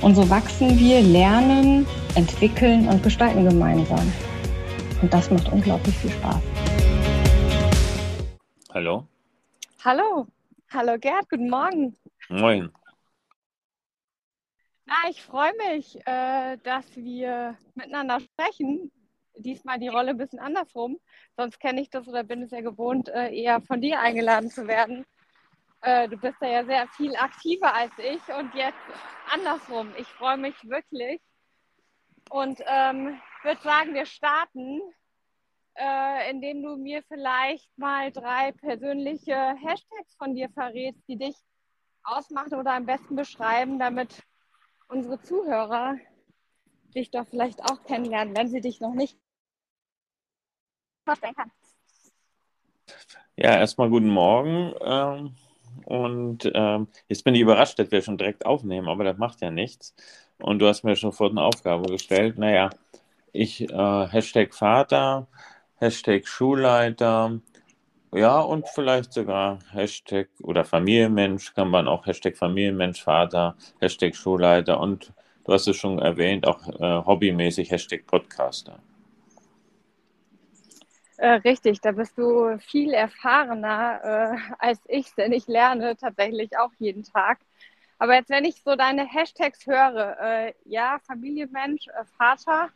Und so wachsen wir, lernen, entwickeln und gestalten gemeinsam. Und das macht unglaublich viel Spaß. Hallo. Hallo. Hallo Gerd, guten Morgen. Moin. Na, ich freue mich, äh, dass wir miteinander sprechen. Diesmal die Rolle ein bisschen andersrum. Sonst kenne ich das oder bin es ja gewohnt, äh, eher von dir eingeladen zu werden. Äh, du bist ja sehr viel aktiver als ich und jetzt andersrum. Ich freue mich wirklich und ähm, würde sagen, wir starten, äh, indem du mir vielleicht mal drei persönliche Hashtags von dir verrätst, die dich ausmachen oder am besten beschreiben, damit unsere Zuhörer dich doch vielleicht auch kennenlernen, wenn sie dich noch nicht vorstellen kann. Ja, erstmal guten Morgen. Ähm und ähm, jetzt bin ich überrascht, dass wir schon direkt aufnehmen, aber das macht ja nichts. Und du hast mir schon vor eine Aufgabe gestellt. Naja, ich, äh, Hashtag Vater, Hashtag Schulleiter, ja, und vielleicht sogar Hashtag oder Familienmensch kann man auch Hashtag Familienmensch, Vater, Hashtag Schulleiter und du hast es schon erwähnt, auch äh, hobbymäßig Hashtag Podcaster. Äh, richtig, da bist du viel erfahrener äh, als ich, denn ich lerne tatsächlich auch jeden Tag. Aber jetzt, wenn ich so deine Hashtags höre, äh, ja, Familienmensch, äh, Vater,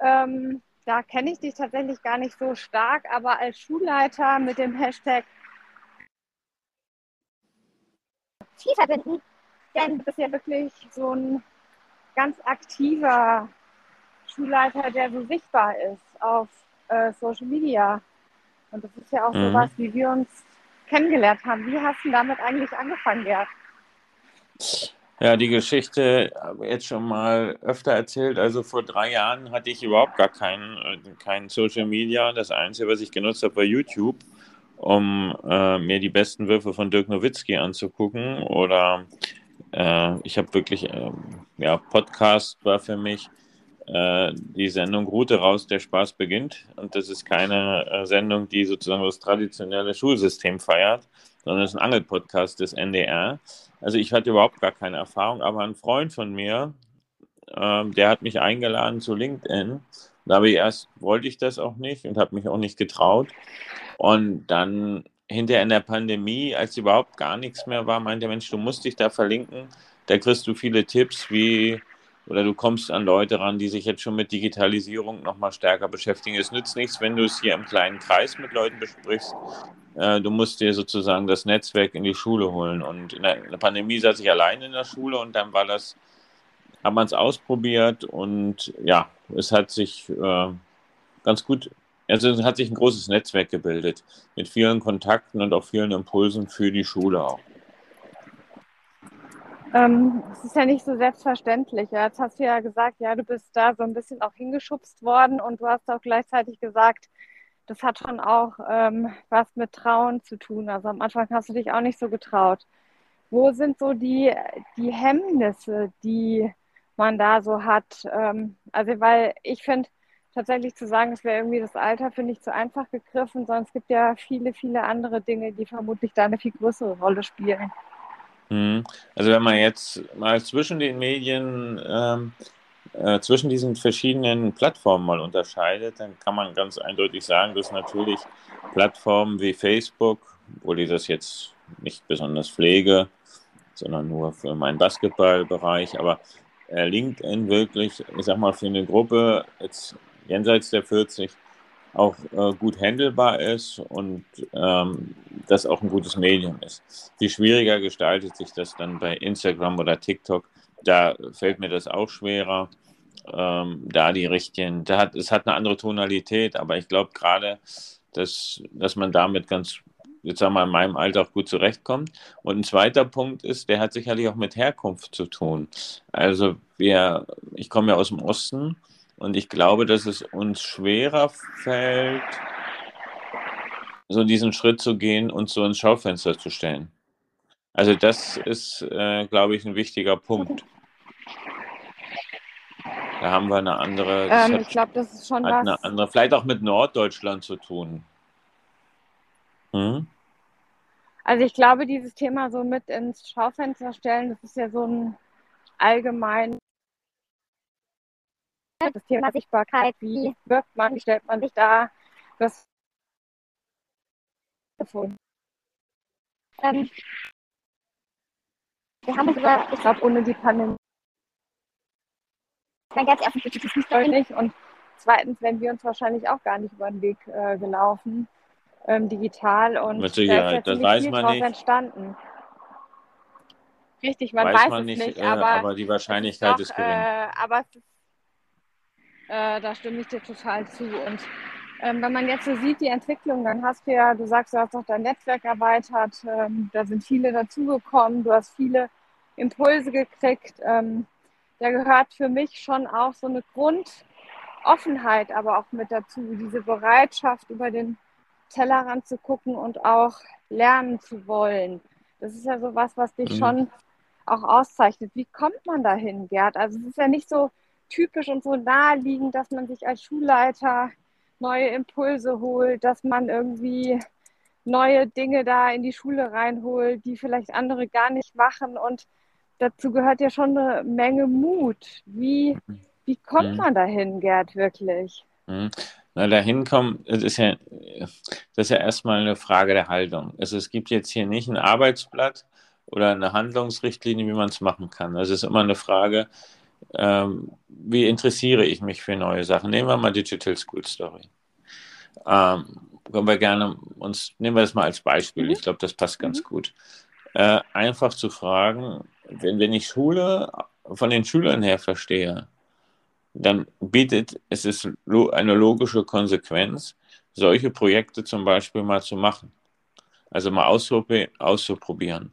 ähm, da kenne ich dich tatsächlich gar nicht so stark, aber als Schulleiter mit dem Hashtag viel verbinden, denn du bist ja wirklich so ein ganz aktiver Schulleiter, der so sichtbar ist auf äh, Social Media. Und das ist ja auch mhm. sowas, wie wir uns kennengelernt haben. Wie hast du damit eigentlich angefangen, Gerd? Ja, die Geschichte habe ich jetzt schon mal öfter erzählt. Also vor drei Jahren hatte ich überhaupt gar kein, äh, kein Social Media. Das Einzige, was ich genutzt habe, war YouTube, um äh, mir die besten Würfe von Dirk Nowitzki anzugucken. Oder äh, ich habe wirklich, äh, ja, Podcast war für mich die Sendung Route raus, der Spaß beginnt. Und das ist keine äh, Sendung, die sozusagen das traditionelle Schulsystem feiert, sondern es ist ein Angelpodcast des NDR. Also ich hatte überhaupt gar keine Erfahrung, aber ein Freund von mir, ähm, der hat mich eingeladen zu LinkedIn. Da habe ich erst, wollte ich das auch nicht und habe mich auch nicht getraut. Und dann hinterher in der Pandemie, als überhaupt gar nichts mehr war, meinte der Mensch, du musst dich da verlinken. Da kriegst du viele Tipps, wie oder du kommst an Leute ran, die sich jetzt schon mit Digitalisierung noch mal stärker beschäftigen. Es nützt nichts, wenn du es hier im kleinen Kreis mit Leuten besprichst. Äh, du musst dir sozusagen das Netzwerk in die Schule holen. Und in der, in der Pandemie saß ich allein in der Schule und dann war das, hat man es ausprobiert und ja, es hat sich äh, ganz gut, also es hat sich ein großes Netzwerk gebildet mit vielen Kontakten und auch vielen Impulsen für die Schule auch. Ähm, es ist ja nicht so selbstverständlich. Ja. Jetzt hast du ja gesagt, ja, du bist da so ein bisschen auch hingeschubst worden und du hast auch gleichzeitig gesagt, das hat schon auch ähm, was mit Trauen zu tun. Also am Anfang hast du dich auch nicht so getraut. Wo sind so die, die Hemmnisse, die man da so hat? Ähm, also, weil ich finde, tatsächlich zu sagen, es wäre irgendwie das Alter, finde ich zu einfach gegriffen, sondern es gibt ja viele, viele andere Dinge, die vermutlich da eine viel größere Rolle spielen. Mhm. Also wenn man jetzt mal zwischen den Medien, ähm, äh, zwischen diesen verschiedenen Plattformen mal unterscheidet, dann kann man ganz eindeutig sagen, dass natürlich Plattformen wie Facebook, obwohl ich das jetzt nicht besonders pflege, sondern nur für meinen Basketballbereich, aber äh, LinkedIn wirklich, ich sag mal, für eine Gruppe jetzt jenseits der 40 auch äh, gut handelbar ist und ähm, das auch ein gutes Medium ist. Viel schwieriger gestaltet sich das dann bei Instagram oder TikTok. Da fällt mir das auch schwerer, ähm, da die richtigen, da hat, es hat eine andere Tonalität, aber ich glaube gerade, dass, dass man damit ganz, jetzt sagen wir in meinem Alter auch gut zurechtkommt. Und ein zweiter Punkt ist, der hat sicherlich auch mit Herkunft zu tun. Also wir, ich komme ja aus dem Osten und ich glaube, dass es uns schwerer fällt, so diesen Schritt zu gehen und so ins Schaufenster zu stellen. Also das ist, äh, glaube ich, ein wichtiger Punkt. Da haben wir eine andere. Ähm, ich glaube, das ist schon was. Eine andere, vielleicht auch mit Norddeutschland zu tun. Hm? Also ich glaube, dieses Thema so mit ins Schaufenster stellen, das ist ja so ein allgemein das Thema Sichtbarkeit, wie wirkt man, wie stellt man sich da, das gefunden. Ähm, wir haben sogar, ich glaube, ohne die Pandemie dann ganz erstens ist es nicht und zweitens wären wir uns wahrscheinlich auch gar nicht über den Weg äh, gelaufen, ähm, digital und Mit Sicherheit, da ist ja das weiß man nicht. entstanden. Richtig, man weiß, weiß man es nicht, äh, aber, aber, die Wahrscheinlichkeit doch, ist gering. Äh, aber ist, äh, da stimme ich dir total zu. Und ähm, wenn man jetzt so sieht, die Entwicklung, dann hast du ja, du sagst, du hast auch dein Netzwerk erweitert, ähm, da sind viele dazugekommen, du hast viele Impulse gekriegt. Ähm, da gehört für mich schon auch so eine Grundoffenheit aber auch mit dazu, diese Bereitschaft, über den Tellerrand zu gucken und auch lernen zu wollen. Das ist ja so was, was dich mhm. schon auch auszeichnet. Wie kommt man dahin, Gerd? Also es ist ja nicht so typisch und so naheliegend, dass man sich als Schulleiter neue Impulse holt, dass man irgendwie neue Dinge da in die Schule reinholt, die vielleicht andere gar nicht machen und dazu gehört ja schon eine Menge Mut. Wie, wie kommt mhm. man dahin, Gerd, wirklich? Mhm. Na, dahin kommen, das ist ja, das ist ja erstmal eine Frage der Haltung. Also es gibt jetzt hier nicht ein Arbeitsblatt oder eine Handlungsrichtlinie, wie man es machen kann. Also es ist immer eine Frage, ähm, wie interessiere ich mich für neue Sachen? Nehmen wir mal Digital School Story. Ähm, können wir gerne uns, nehmen wir das mal als Beispiel. Mhm. Ich glaube, das passt ganz mhm. gut. Äh, einfach zu fragen, wenn, wenn ich Schule von den Schülern her verstehe, dann bietet es ist eine logische Konsequenz, solche Projekte zum Beispiel mal zu machen. Also mal auszuprobieren.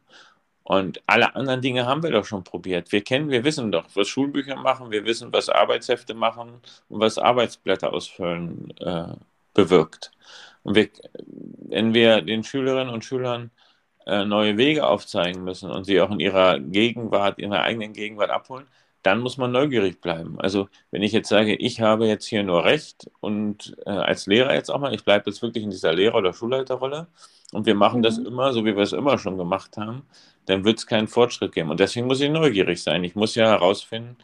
Und alle anderen Dinge haben wir doch schon probiert. Wir kennen, wir wissen doch, was Schulbücher machen, wir wissen, was Arbeitshefte machen und was Arbeitsblätter ausfüllen äh, bewirkt. Und wir, wenn wir den Schülerinnen und Schülern äh, neue Wege aufzeigen müssen und sie auch in ihrer Gegenwart, in ihrer eigenen Gegenwart abholen, dann muss man neugierig bleiben. Also wenn ich jetzt sage, ich habe jetzt hier nur Recht und äh, als Lehrer jetzt auch mal, ich bleibe jetzt wirklich in dieser Lehrer- oder Schulleiterrolle und wir machen mhm. das immer so, wie wir es immer schon gemacht haben, dann wird es keinen Fortschritt geben. Und deswegen muss ich neugierig sein. Ich muss ja herausfinden,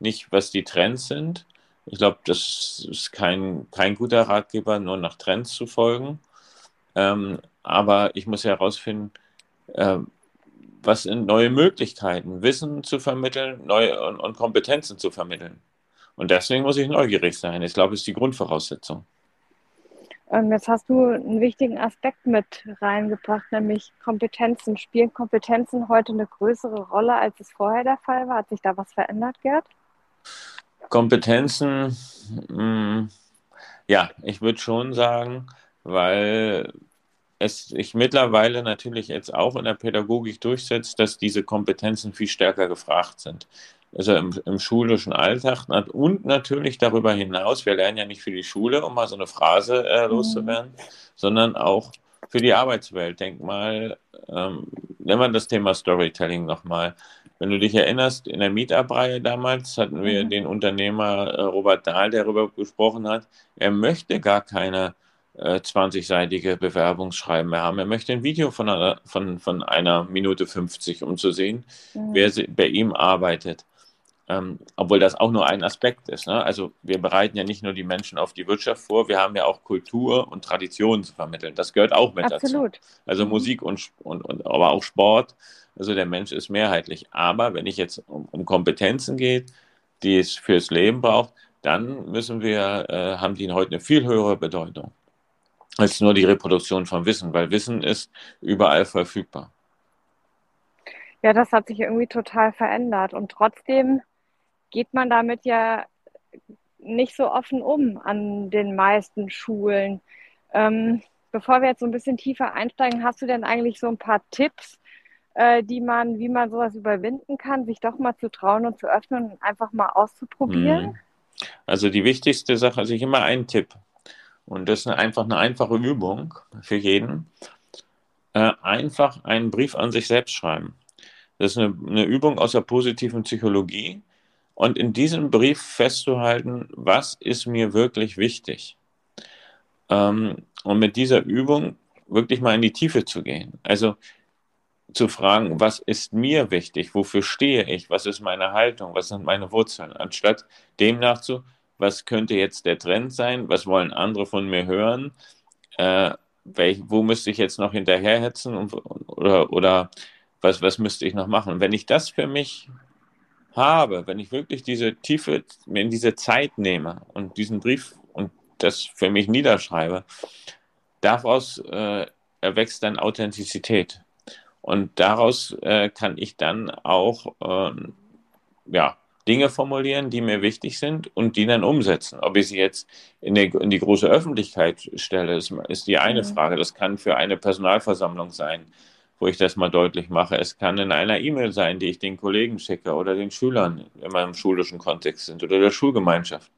nicht was die Trends sind. Ich glaube, das ist kein, kein guter Ratgeber, nur nach Trends zu folgen, ähm, aber ich muss ja herausfinden, äh, was sind neue Möglichkeiten, Wissen zu vermitteln neue, und, und, Kompetenzen zu vermitteln. Und deswegen muss ich neugierig sein. Ich glaube, das ist die Grundvoraussetzung. Ähm, jetzt hast du einen wichtigen Aspekt mit reingebracht, nämlich Kompetenzen. Spielen Kompetenzen heute eine größere Rolle, als es vorher der Fall war? Hat sich da was verändert, Gerd? Kompetenzen, mh, mm, ja, ich würde schon sagen, weil es sich mittlerweile natürlich jetzt auch in der Pädagogik durchsetzt, dass diese Kompetenzen viel stärker gefragt sind. Also im, im, schulischen Alltag und natürlich darüber hinaus, wir lernen ja nicht für die Schule, um mal so eine Phrase äh, mhm. loszuwerden, mhm. sondern auch für die Arbeitswelt. Denk mal, ähm, nehmen wir das Thema Storytelling nochmal. Wenn du dich erinnerst, in der Meetup-Reihe damals hatten wir mhm. den Unternehmer äh, Robert Dahl, der darüber gesprochen hat, er möchte gar keine 20-seitige äh, Bewerbungsschreiben mehr haben. Er möchte ein Video von einer, von, von einer Minute 50, um zu sehen, mhm. wer bei ihm arbeitet. Ähm, obwohl das auch nur ein Aspekt ist. Ne? Also wir bereiten ja nicht nur die Menschen auf die Wirtschaft vor, wir haben ja auch Kultur und Tradition zu vermitteln. Das gehört auch mit Absolut. dazu. Also mhm. Musik und, und, und aber auch Sport. Also der Mensch ist mehrheitlich. Aber wenn ich jetzt um, um Kompetenzen geht, die es fürs Leben braucht, dann müssen wir, äh, haben die heute eine viel höhere Bedeutung als nur die Reproduktion von Wissen, weil Wissen ist überall verfügbar. Ja, das hat sich irgendwie total verändert und trotzdem geht man damit ja nicht so offen um an den meisten Schulen. Ähm, bevor wir jetzt so ein bisschen tiefer einsteigen, hast du denn eigentlich so ein paar Tipps, äh, die man, wie man sowas überwinden kann, sich doch mal zu trauen und zu öffnen und einfach mal auszuprobieren? Mhm. Also die wichtigste Sache, also ich immer einen Tipp. Und das ist einfach eine einfache Übung für jeden. Äh, einfach einen Brief an sich selbst schreiben. Das ist eine, eine Übung aus der positiven Psychologie und in diesem Brief festzuhalten, was ist mir wirklich wichtig. Ähm, und mit dieser Übung wirklich mal in die Tiefe zu gehen. Also zu fragen, was ist mir wichtig, wofür stehe ich, was ist meine Haltung, was sind meine Wurzeln, anstatt dem nachzu, was könnte jetzt der Trend sein, was wollen andere von mir hören, äh, welch, wo müsste ich jetzt noch hinterherhetzen? Und, oder, oder was, was müsste ich noch machen. Wenn ich das für mich habe, wenn ich wirklich diese Tiefe, wenn diese Zeit nehme und diesen Brief und das für mich niederschreibe, daraus äh, erwächst dann Authentizität. Und daraus äh, kann ich dann auch äh, ja, Dinge formulieren, die mir wichtig sind und die dann umsetzen. Ob ich sie jetzt in, der, in die große Öffentlichkeit stelle, ist, ist die eine mhm. Frage. Das kann für eine Personalversammlung sein wo ich das mal deutlich mache. Es kann in einer E-Mail sein, die ich den Kollegen schicke oder den Schülern, wenn wir im schulischen Kontext sind, oder der Schulgemeinschaft.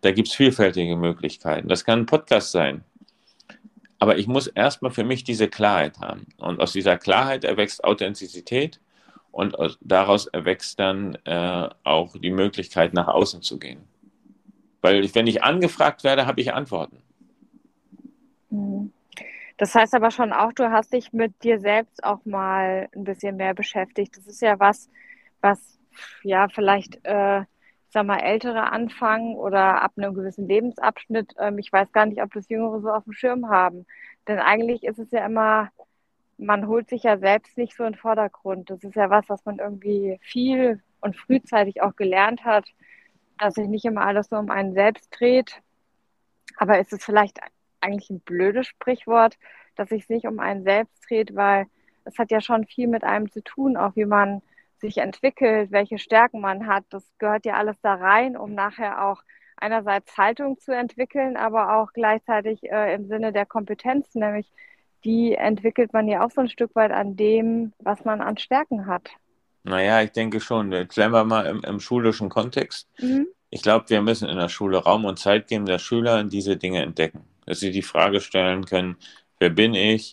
Da gibt es vielfältige Möglichkeiten. Das kann ein Podcast sein. Aber ich muss erstmal für mich diese Klarheit haben. Und aus dieser Klarheit erwächst Authentizität und daraus erwächst dann äh, auch die Möglichkeit, nach außen zu gehen. Weil wenn ich angefragt werde, habe ich Antworten. Mhm. Das heißt aber schon auch, du hast dich mit dir selbst auch mal ein bisschen mehr beschäftigt. Das ist ja was, was ja vielleicht, äh, ich sag mal, Ältere anfangen oder ab einem gewissen Lebensabschnitt. Ähm, ich weiß gar nicht, ob das Jüngere so auf dem Schirm haben. Denn eigentlich ist es ja immer, man holt sich ja selbst nicht so in den Vordergrund. Das ist ja was, was man irgendwie viel und frühzeitig auch gelernt hat, dass sich nicht immer alles nur um einen selbst dreht. Aber ist es vielleicht eigentlich ein blödes Sprichwort, dass sich nicht um einen selbst dreht, weil es hat ja schon viel mit einem zu tun, auch wie man sich entwickelt, welche Stärken man hat. Das gehört ja alles da rein, um nachher auch einerseits Haltung zu entwickeln, aber auch gleichzeitig äh, im Sinne der Kompetenz, nämlich die entwickelt man ja auch so ein Stück weit an dem, was man an Stärken hat. Naja, ich denke schon. Jetzt bleiben wir mal im, im schulischen Kontext. Mhm. Ich glaube, wir müssen in der Schule Raum und Zeit geben, dass Schüler diese Dinge entdecken dass sie die Frage stellen können, wer bin ich,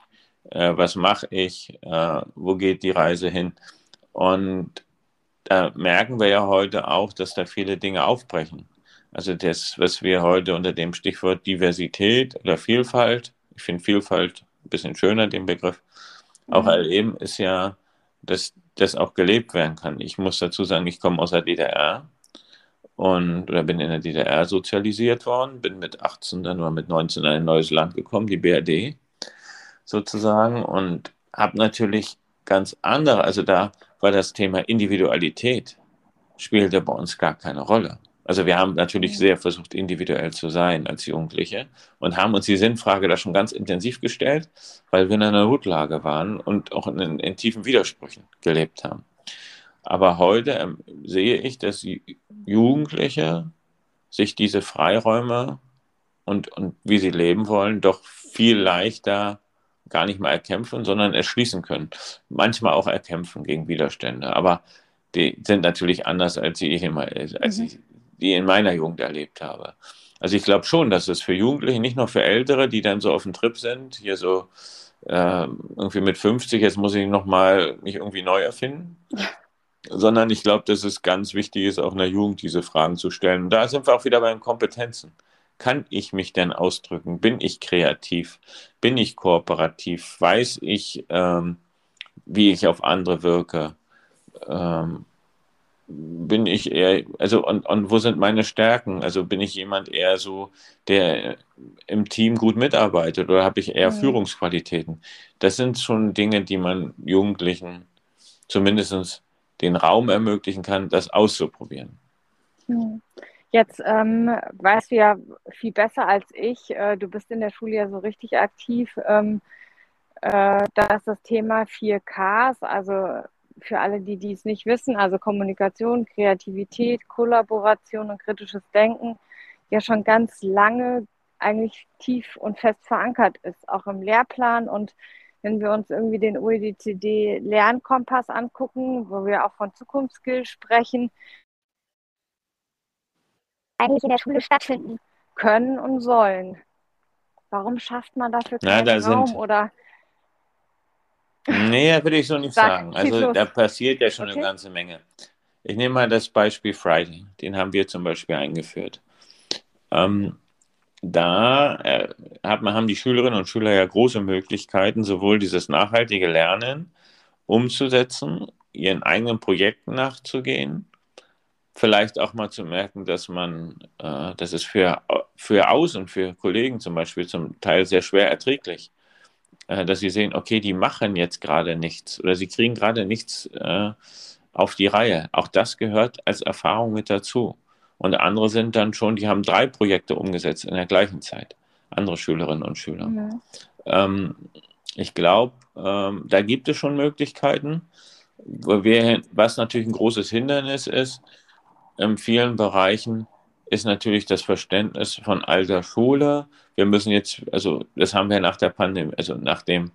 äh, was mache ich, äh, wo geht die Reise hin. Und da merken wir ja heute auch, dass da viele Dinge aufbrechen. Also das, was wir heute unter dem Stichwort Diversität oder Vielfalt, ich finde Vielfalt ein bisschen schöner, den Begriff, auch mhm. erleben, ist ja, dass das auch gelebt werden kann. Ich muss dazu sagen, ich komme aus der DDR und oder bin in der DDR sozialisiert worden, bin mit 18 dann oder mit 19 in ein neues Land gekommen, die BRD sozusagen und habe natürlich ganz andere, also da war das Thema Individualität spielte bei uns gar keine Rolle. Also wir haben natürlich sehr versucht, individuell zu sein als Jugendliche und haben uns die Sinnfrage da schon ganz intensiv gestellt, weil wir in einer Notlage waren und auch in, in tiefen Widersprüchen gelebt haben. Aber heute ähm, sehe ich, dass Jugendliche sich diese Freiräume und, und wie sie leben wollen, doch viel leichter gar nicht mal erkämpfen, sondern erschließen können. Manchmal auch erkämpfen gegen Widerstände. Aber die sind natürlich anders, als ich, immer, als mhm. ich die in meiner Jugend erlebt habe. Also ich glaube schon, dass es für Jugendliche, nicht nur für Ältere, die dann so auf dem Trip sind, hier so äh, irgendwie mit 50, jetzt muss ich nochmal mich irgendwie neu erfinden sondern ich glaube, dass es ganz wichtig ist, auch in der Jugend diese Fragen zu stellen. Und da sind wir auch wieder bei den Kompetenzen. Kann ich mich denn ausdrücken? Bin ich kreativ? Bin ich kooperativ? Weiß ich, ähm, wie ich auf andere wirke? Ähm, bin ich eher, also und, und wo sind meine Stärken? Also bin ich jemand eher so, der im Team gut mitarbeitet oder habe ich eher mhm. Führungsqualitäten? Das sind schon Dinge, die man Jugendlichen zumindest den Raum ermöglichen kann, das auszuprobieren. Mhm. Jetzt ähm, weißt du ja viel besser als ich, äh, du bist in der Schule ja so richtig aktiv, ähm, äh, dass das Thema 4Ks, also für alle, die dies nicht wissen, also Kommunikation, Kreativität, Kollaboration und kritisches Denken, ja schon ganz lange eigentlich tief und fest verankert ist, auch im Lehrplan. Und wenn wir uns irgendwie den OECD Lernkompass angucken, wo wir auch von Zukunftsskills sprechen, eigentlich in der Schule stattfinden können und sollen. Warum schafft man dafür keinen ja, da Raum sind, oder Nee, würde ich so nicht Sag, sagen. Also da passiert ja schon okay. eine ganze Menge. Ich nehme mal das Beispiel Friday. Den haben wir zum Beispiel eingeführt. Ähm, da äh, hat man, haben die Schülerinnen und Schüler ja große Möglichkeiten, sowohl dieses nachhaltige Lernen umzusetzen, ihren eigenen Projekten nachzugehen, vielleicht auch mal zu merken, dass man, äh, das ist für, für Außen, für Kollegen zum Beispiel zum Teil sehr schwer erträglich äh, dass sie sehen, okay, die machen jetzt gerade nichts oder sie kriegen gerade nichts äh, auf die Reihe. Auch das gehört als Erfahrung mit dazu. Und andere sind dann schon, die haben drei Projekte umgesetzt in der gleichen Zeit. Andere Schülerinnen und Schüler. Mhm. Ähm, ich glaube, ähm, da gibt es schon Möglichkeiten. Wir, was natürlich ein großes Hindernis ist, in vielen Bereichen ist natürlich das Verständnis von alter Schule. Wir müssen jetzt, also das haben wir nach der Pandemie, also nach dem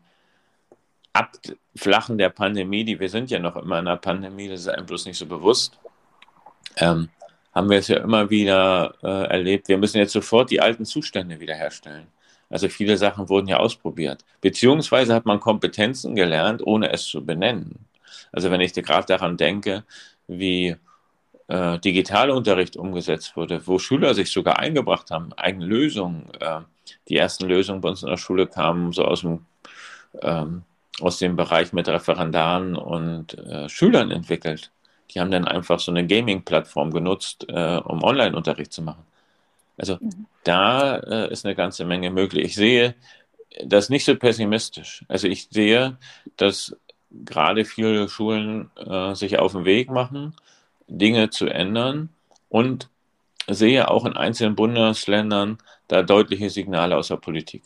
Abflachen der Pandemie, die wir sind ja noch immer in der Pandemie, das ist einem bloß nicht so bewusst, ähm, haben wir es ja immer wieder äh, erlebt. Wir müssen jetzt sofort die alten Zustände wiederherstellen. Also viele Sachen wurden ja ausprobiert. Beziehungsweise hat man Kompetenzen gelernt, ohne es zu benennen. Also wenn ich gerade daran denke, wie äh, Digitalunterricht umgesetzt wurde, wo Schüler sich sogar eingebracht haben, eigene Lösungen. Äh, die ersten Lösungen bei uns in der Schule kamen so aus dem, ähm, aus dem Bereich mit Referendaren und äh, Schülern entwickelt. Die haben dann einfach so eine Gaming-Plattform genutzt, äh, um Online-Unterricht zu machen. Also mhm. da äh, ist eine ganze Menge möglich. Ich sehe das nicht so pessimistisch. Also ich sehe, dass gerade viele Schulen äh, sich auf den Weg machen Dinge zu ändern und sehe auch in einzelnen Bundesländern da deutliche Signale aus der Politik.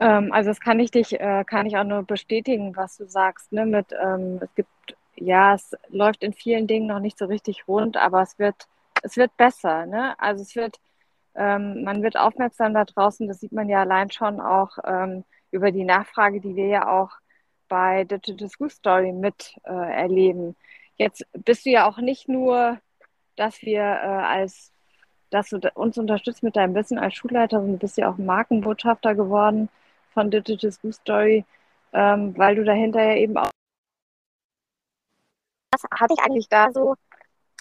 Ähm, also das kann ich dich, äh, kann ich auch nur bestätigen, was du sagst. Ne? Mit, ähm, es gibt, ja, es läuft in vielen Dingen noch nicht so richtig rund, aber es wird, es wird besser. Ne? Also es wird, ähm, man wird aufmerksam da draußen. Das sieht man ja allein schon auch ähm, über die Nachfrage, die wir ja auch bei Digital School Story mit äh, erleben. Jetzt bist du ja auch nicht nur, dass wir äh, als, dass du uns unterstützt mit deinem Wissen als Schulleiter, sondern du bist ja auch Markenbotschafter geworden von Digital School Story, ähm, weil du dahinter ja eben auch. Was hat dich eigentlich da so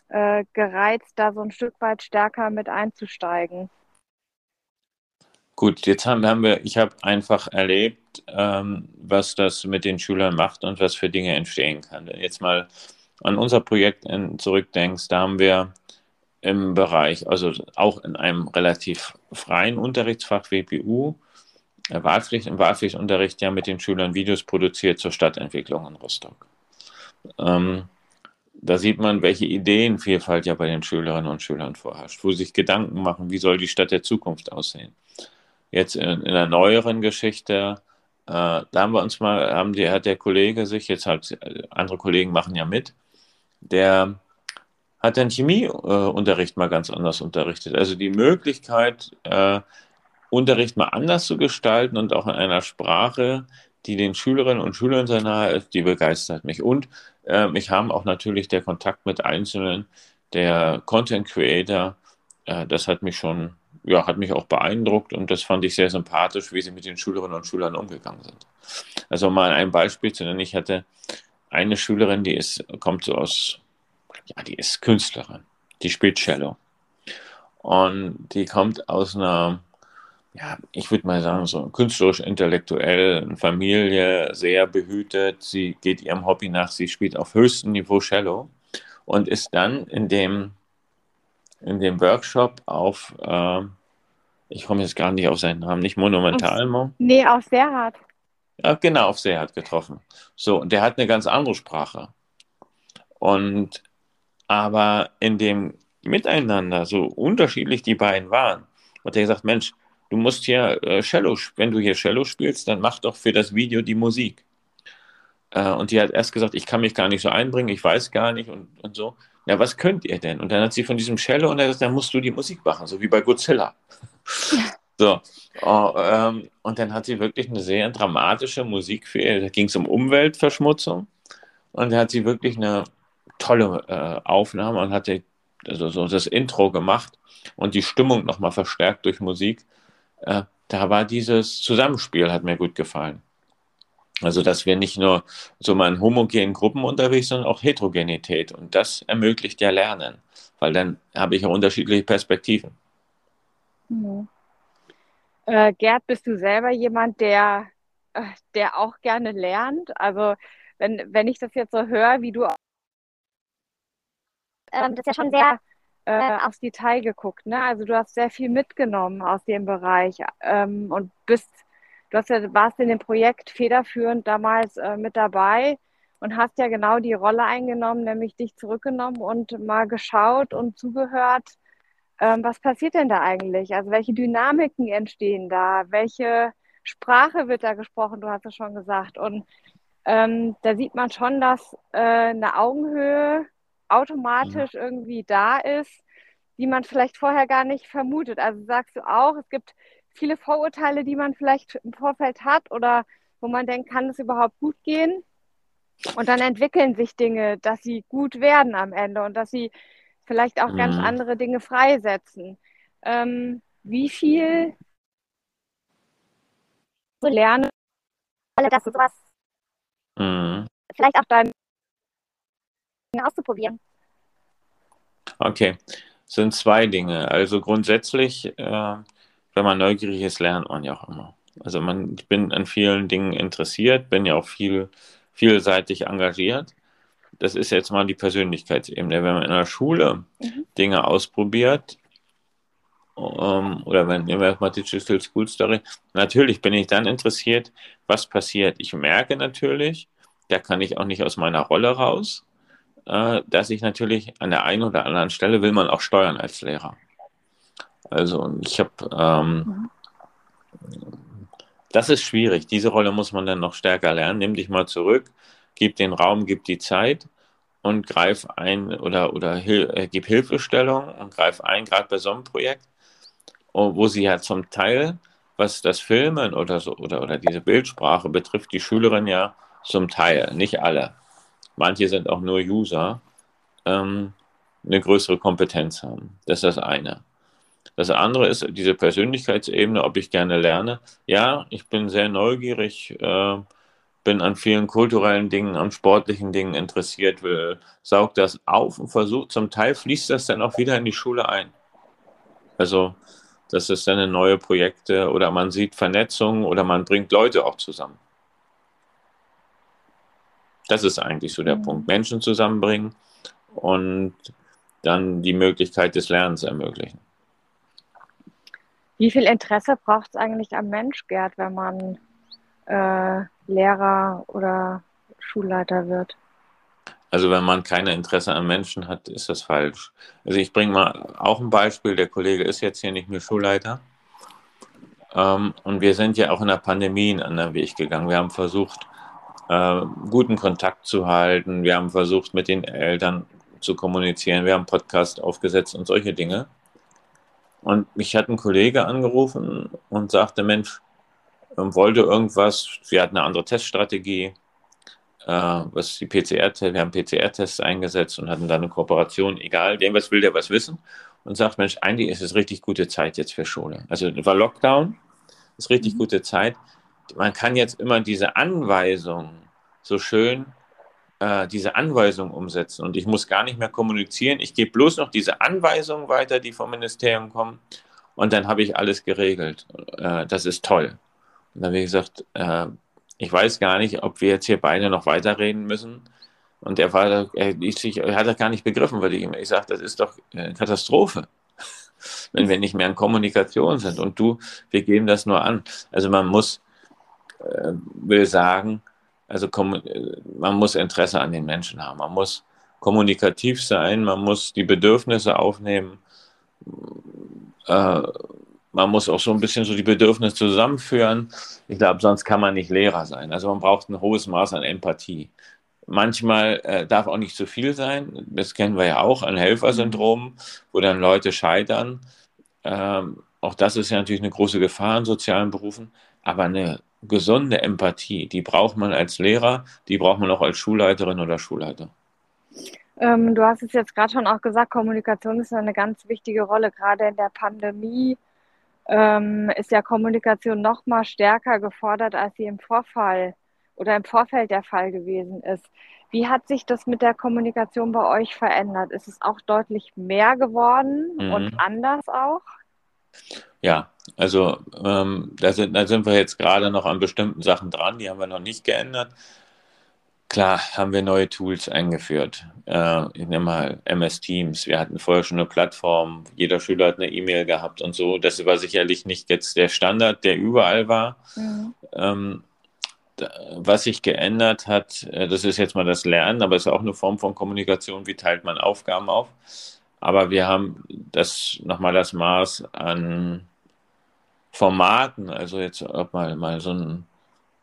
äh, gereizt, da so ein Stück weit stärker mit einzusteigen? Gut, jetzt haben, haben wir, ich habe einfach erlebt, ähm, was das mit den Schülern macht und was für Dinge entstehen kann. Jetzt mal an unser Projekt zurückdenkst, da haben wir im Bereich, also auch in einem relativ freien Unterrichtsfach WPU, äh, Wahlpflicht, im Wahlpflichtunterricht ja mit den Schülern Videos produziert zur Stadtentwicklung in Rostock. Ähm, da sieht man, welche Ideenvielfalt ja bei den Schülerinnen und Schülern vorherrscht, wo sie sich Gedanken machen, wie soll die Stadt der Zukunft aussehen. Jetzt in, in der neueren Geschichte, äh, da haben wir uns mal, haben die, hat der Kollege sich, jetzt halt andere Kollegen machen ja mit, der hat den Chemieunterricht mal ganz anders unterrichtet. Also die Möglichkeit, äh, Unterricht mal anders zu gestalten und auch in einer Sprache, die den Schülerinnen und Schülern sehr nahe ist, die begeistert mich. Und äh, mich haben auch natürlich der Kontakt mit Einzelnen, der Content Creator, äh, das hat mich schon, ja, hat mich auch beeindruckt und das fand ich sehr sympathisch, wie sie mit den Schülerinnen und Schülern umgegangen sind. Also mal ein Beispiel zu nennen, ich hatte eine Schülerin, die ist, kommt so aus, ja, die ist Künstlerin, die spielt Cello. Und die kommt aus einer, ja, ich würde mal sagen, so künstlerisch-intellektuellen Familie, sehr behütet. Sie geht ihrem Hobby nach, sie spielt auf höchstem Niveau Cello. und ist dann in dem, in dem Workshop auf, äh, ich komme jetzt gar nicht auf seinen Namen, nicht Monumentalmo. Nee, auf Serhat. Ja, genau, auf Serhat getroffen. So, und der hat eine ganz andere Sprache. Und aber in dem Miteinander, so unterschiedlich die beiden waren, hat er gesagt, Mensch, du musst hier äh, Cello, wenn du hier Cello spielst, dann mach doch für das Video die Musik. Äh, und die hat erst gesagt, ich kann mich gar nicht so einbringen, ich weiß gar nicht und, und so. Ja, was könnt ihr denn? Und dann hat sie von diesem Cello und er gesagt, dann musst du die Musik machen, so wie bei Godzilla. So, oh, ähm, und dann hat sie wirklich eine sehr dramatische Musik für ihr. Da ging es um Umweltverschmutzung. Und da hat sie wirklich eine tolle äh, Aufnahme und hat also so das Intro gemacht und die Stimmung nochmal verstärkt durch Musik. Äh, da war dieses Zusammenspiel, hat mir gut gefallen. Also, dass wir nicht nur so mal in homogenen Gruppen unterwegs sind, sondern auch Heterogenität. Und das ermöglicht ja Lernen, weil dann habe ich ja unterschiedliche Perspektiven. Mhm. Äh, Gerd, bist du selber jemand, der, äh, der auch gerne lernt? Also, wenn, wenn ich das jetzt so höre, wie du. Ähm, das ist ja schon sehr äh, aufs Detail geguckt, ne? Also, du hast sehr viel mitgenommen aus dem Bereich ähm, und bist du hast ja, warst in dem Projekt federführend damals äh, mit dabei und hast ja genau die Rolle eingenommen, nämlich dich zurückgenommen und mal geschaut und zugehört, ähm, was passiert denn da eigentlich? Also welche Dynamiken entstehen da? Welche Sprache wird da gesprochen? Du hast es schon gesagt. Und ähm, da sieht man schon, dass äh, eine Augenhöhe automatisch irgendwie da ist, die man vielleicht vorher gar nicht vermutet. Also sagst du auch, es gibt viele Vorurteile, die man vielleicht im Vorfeld hat oder wo man denkt, kann es überhaupt gut gehen? Und dann entwickeln sich Dinge, dass sie gut werden am Ende und dass sie vielleicht auch mhm. ganz andere Dinge freisetzen. Ähm, wie viel zu lernen, dass du sowas mhm. vielleicht auch deinem auszuprobieren. Okay, das sind zwei Dinge. Also grundsätzlich äh, wenn man neugierig ist, lernt man ja auch immer. Also man, ich bin an vielen Dingen interessiert, bin ja auch viel, vielseitig engagiert. Das ist jetzt mal die Persönlichkeitsebene. Wenn man in der Schule mhm. Dinge ausprobiert, um, ähm, oder wenn immer mal Digital School Story, natürlich bin ich dann interessiert, was passiert. Ich merke natürlich, da kann ich auch nicht aus meiner Rolle raus, dass ich natürlich an der einen oder anderen Stelle will man auch steuern als Lehrer. Also ich habe, ähm, das ist schwierig. Diese Rolle muss man dann noch stärker lernen. Nimm dich mal zurück, gib den Raum, gib die Zeit und greif ein oder, oder hil äh, gib Hilfestellung und greif ein, gerade bei so einem Projekt, wo sie ja zum Teil, was das Filmen oder so oder, oder diese Bildsprache betrifft, die Schülerin ja zum Teil, nicht alle. Manche sind auch nur User, ähm, eine größere Kompetenz haben. Das ist das eine. Das andere ist diese Persönlichkeitsebene, ob ich gerne lerne. Ja, ich bin sehr neugierig, äh, bin an vielen kulturellen Dingen, an sportlichen Dingen interessiert, will, saug das auf und versucht, zum Teil fließt das dann auch wieder in die Schule ein. Also, das ist dann neue Projekte oder man sieht Vernetzung oder man bringt Leute auch zusammen. Das ist eigentlich so der mhm. Punkt. Menschen zusammenbringen und dann die Möglichkeit des Lernens ermöglichen. Wie viel Interesse braucht es eigentlich am Mensch, Gerd, wenn man äh, Lehrer oder Schulleiter wird? Also wenn man kein Interesse an Menschen hat, ist das falsch. Also ich bringe mal auch ein Beispiel. Der Kollege ist jetzt hier nicht mehr Schulleiter. Ähm, und wir sind ja auch in der Pandemie einen anderen Weg gegangen. Wir haben versucht, äh, guten Kontakt zu halten. Wir haben versucht, mit den Eltern zu kommunizieren. Wir haben Podcast aufgesetzt und solche Dinge. Und mich hat ein Kollege angerufen und sagte, Mensch, ähm, wollte irgendwas, wir hatten eine andere Teststrategie, äh, was die PCR, wir haben PCR-Tests eingesetzt und hatten da eine Kooperation, egal, irgendwas will der was wissen und sagt, Mensch, eigentlich ist es richtig gute Zeit jetzt für Schule. Also war Lockdown, ist richtig mhm. gute Zeit. Man kann jetzt immer diese Anweisung so schön äh, diese Anweisung umsetzen und ich muss gar nicht mehr kommunizieren. Ich gebe bloß noch diese Anweisungen weiter, die vom Ministerium kommen und dann habe ich alles geregelt. Äh, das ist toll. Und dann habe ich gesagt, äh, ich weiß gar nicht, ob wir jetzt hier beide noch weiterreden müssen, Und er war, er, er hat das gar nicht begriffen, weil ich, ich sage, das ist doch eine Katastrophe, wenn wir nicht mehr in Kommunikation sind. Und du, wir geben das nur an. Also man muss, äh, will sagen, also man muss Interesse an den Menschen haben. Man muss kommunikativ sein, man muss die Bedürfnisse aufnehmen. Äh, man muss auch so ein bisschen so die Bedürfnisse zusammenführen. Ich glaube, sonst kann man nicht Lehrer sein. Also man braucht ein hohes Maß an Empathie. Manchmal äh, darf auch nicht zu viel sein. Das kennen wir ja auch an Helfersyndrom, wo dann Leute scheitern. Ähm, auch das ist ja natürlich eine große Gefahr in sozialen Berufen. Aber eine gesunde Empathie, die braucht man als Lehrer, die braucht man auch als Schulleiterin oder Schulleiter. Ähm, du hast es jetzt gerade schon auch gesagt, Kommunikation ist eine ganz wichtige Rolle. Gerade in der Pandemie ähm, ist ja Kommunikation noch mal stärker gefordert, als sie im Vorfall oder im Vorfeld der Fall gewesen ist. Wie hat sich das mit der Kommunikation bei euch verändert? Ist es auch deutlich mehr geworden mhm. und anders auch? Ja, also ähm, da, sind, da sind wir jetzt gerade noch an bestimmten Sachen dran, die haben wir noch nicht geändert. Klar, haben wir neue Tools eingeführt. Äh, ich nehme mal MS Teams. Wir hatten vorher schon eine Plattform. Jeder Schüler hat eine E-Mail gehabt und so. Das war sicherlich nicht jetzt der Standard, der überall war. Mhm. Ähm, was sich geändert hat, äh, das ist jetzt mal das Lernen, aber es ist auch eine Form von Kommunikation. Wie teilt man Aufgaben auf? Aber wir haben das nochmal das Maß an Formaten, also jetzt auch mal, mal so ein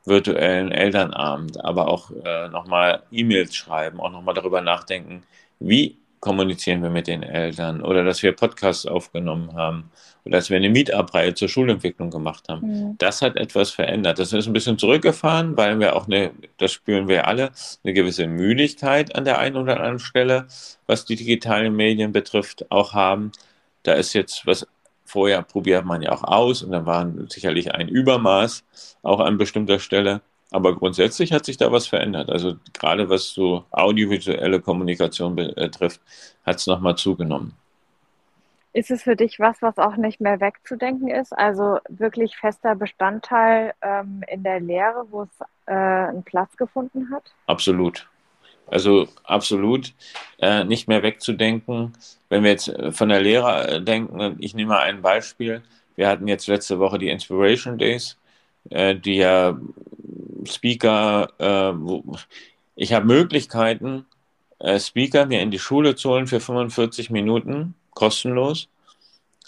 virtuellen Elternabend, aber auch äh, nochmal E-Mails schreiben, auch nochmal darüber nachdenken, wie kommunizieren wir mit den Eltern oder dass wir Podcasts aufgenommen haben oder dass wir eine Meetup-Reihe zur Schulentwicklung gemacht haben. Mhm. Das hat etwas verändert. Das ist ein bisschen zurückgefahren, weil wir auch eine, das spüren wir alle, eine gewisse Müdigkeit an der einen oder anderen Stelle, was die digitalen Medien betrifft, auch haben. Da ist jetzt was vorher probiert man ja auch aus und dann war sicherlich ein Übermaß auch an bestimmter Stelle. Aber grundsätzlich hat sich da was verändert. Also gerade was so audiovisuelle Kommunikation betrifft, hat es nochmal zugenommen. Ist es für dich was, was auch nicht mehr wegzudenken ist? Also wirklich fester Bestandteil ähm, in der Lehre, wo es äh, einen Platz gefunden hat? Absolut. Also absolut äh, nicht mehr wegzudenken. Wenn wir jetzt äh, von der Lehre äh, denken, ich nehme mal ein Beispiel. Wir hatten jetzt letzte Woche die Inspiration Days, äh, die ja Speaker, äh, wo, ich habe Möglichkeiten, äh, Speaker mir in die Schule zu holen für 45 Minuten, kostenlos,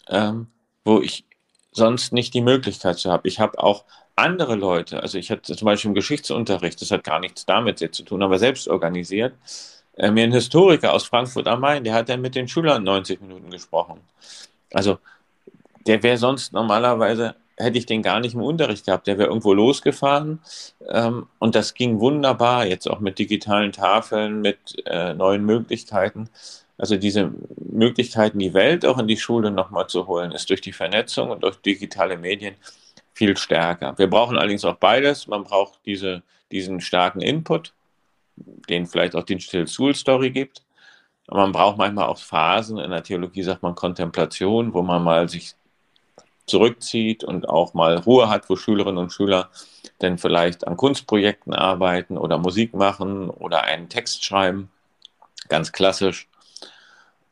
ähm, wo ich sonst nicht die Möglichkeit zu habe. Ich habe auch andere Leute, also ich hatte zum Beispiel im Geschichtsunterricht, das hat gar nichts damit jetzt zu tun, aber selbst organisiert, äh, mir ein Historiker aus Frankfurt am Main, der hat dann mit den Schülern 90 Minuten gesprochen. Also der wäre sonst normalerweise, hätte ich den gar nicht im Unterricht gehabt, der wäre irgendwo losgefahren ähm, und das ging wunderbar, jetzt auch mit digitalen Tafeln, mit äh, neuen Möglichkeiten. Also diese Möglichkeiten, die Welt auch in die Schule nochmal zu holen, ist durch die Vernetzung und durch digitale Medien viel stärker. Wir brauchen allerdings auch beides. Man braucht diese, diesen starken Input, den vielleicht auch Digital School Story gibt. Aber man braucht manchmal auch Phasen, in der Theologie sagt man Kontemplation, wo man mal sich zurückzieht und auch mal Ruhe hat, wo Schülerinnen und Schüler dann vielleicht an Kunstprojekten arbeiten oder Musik machen oder einen Text schreiben, ganz klassisch.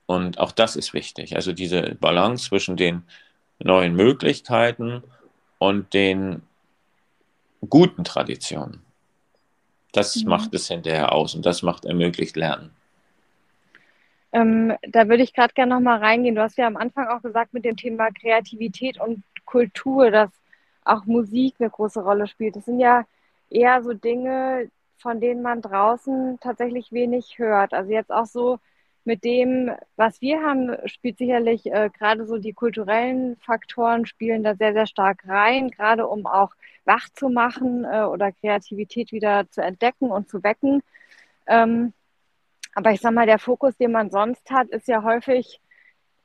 Und auch das ist wichtig. Also diese Balance zwischen den neuen Möglichkeiten und den guten Traditionen. Das mhm. macht es hinterher aus und das macht ermöglicht Lernen. Ähm, da würde ich gerade gerne nochmal reingehen. Du hast ja am Anfang auch gesagt mit dem Thema Kreativität und Kultur, dass auch Musik eine große Rolle spielt. Das sind ja eher so Dinge, von denen man draußen tatsächlich wenig hört. Also jetzt auch so mit dem, was wir haben, spielt sicherlich äh, gerade so die kulturellen Faktoren spielen da sehr, sehr stark rein, gerade um auch wach zu machen äh, oder Kreativität wieder zu entdecken und zu wecken. Ähm, aber ich sag mal, der Fokus, den man sonst hat, ist ja häufig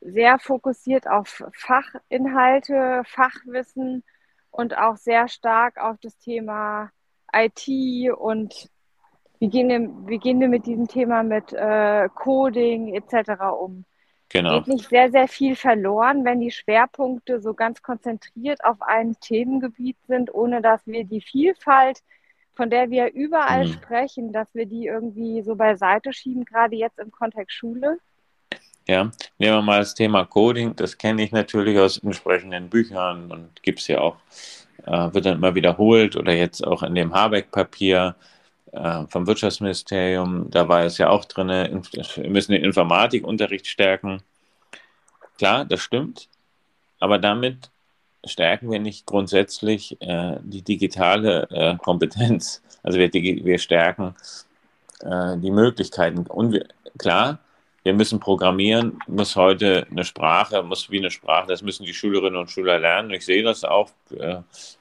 sehr fokussiert auf Fachinhalte, Fachwissen und auch sehr stark auf das Thema IT und wie gehen wir, wie gehen wir mit diesem Thema mit äh, Coding etc. um? Genau. Geht nicht sehr, sehr viel verloren, wenn die Schwerpunkte so ganz konzentriert auf ein Themengebiet sind, ohne dass wir die Vielfalt von der wir überall mhm. sprechen, dass wir die irgendwie so beiseite schieben, gerade jetzt im Kontext Schule? Ja, nehmen wir mal das Thema Coding. Das kenne ich natürlich aus entsprechenden Büchern und gibt es ja auch, äh, wird dann immer wiederholt oder jetzt auch in dem Habeck-Papier äh, vom Wirtschaftsministerium. Da war es ja auch drin, wir müssen den Informatikunterricht stärken. Klar, das stimmt. Aber damit stärken wir nicht grundsätzlich äh, die digitale äh, Kompetenz. Also wir, wir stärken äh, die Möglichkeiten. Und wir, klar, wir müssen programmieren, muss heute eine Sprache, muss wie eine Sprache, das müssen die Schülerinnen und Schüler lernen. Ich sehe das auch. Äh,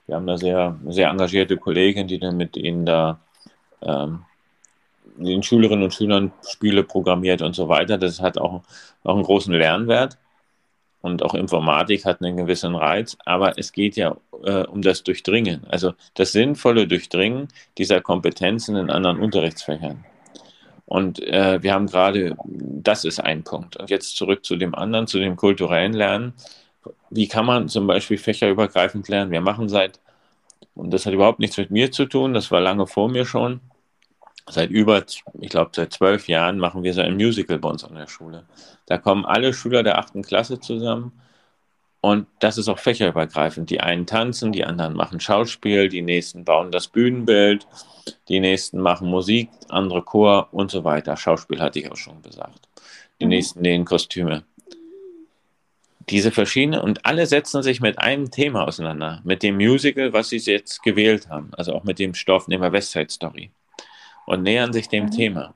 wir haben da sehr, sehr engagierte Kollegin, die dann mit ihnen da ähm, den Schülerinnen und Schülern Spiele programmiert und so weiter. Das hat auch, auch einen großen Lernwert und auch Informatik hat einen gewissen Reiz, aber es geht ja äh, um das Durchdringen, also das sinnvolle Durchdringen dieser Kompetenzen in anderen Unterrichtsfächern. Und äh, wir haben gerade, das ist ein Punkt. Und jetzt zurück zu dem anderen, zu dem kulturellen Lernen. Wie kann man zum Beispiel fächerübergreifend lernen? Wir machen seit, und das hat überhaupt nichts mit mir zu tun, das war lange vor mir schon, seit über, ich glaube, seit zwölf Jahren machen wir so ein Musical bei uns an der Schule. Da kommen alle Schüler der achten Klasse zusammen und das ist auch fächerübergreifend. Die einen tanzen, die anderen machen Schauspiel, die nächsten bauen das Bühnenbild, die nächsten machen Musik, andere Chor und so weiter. Schauspiel hatte ich auch schon gesagt. Die mhm. nächsten nähen Kostüme. Diese verschiedenen und alle setzen sich mit einem Thema auseinander, mit dem Musical, was sie jetzt gewählt haben, also auch mit dem Stoff, wir West Side Story und nähern sich dem mhm. Thema.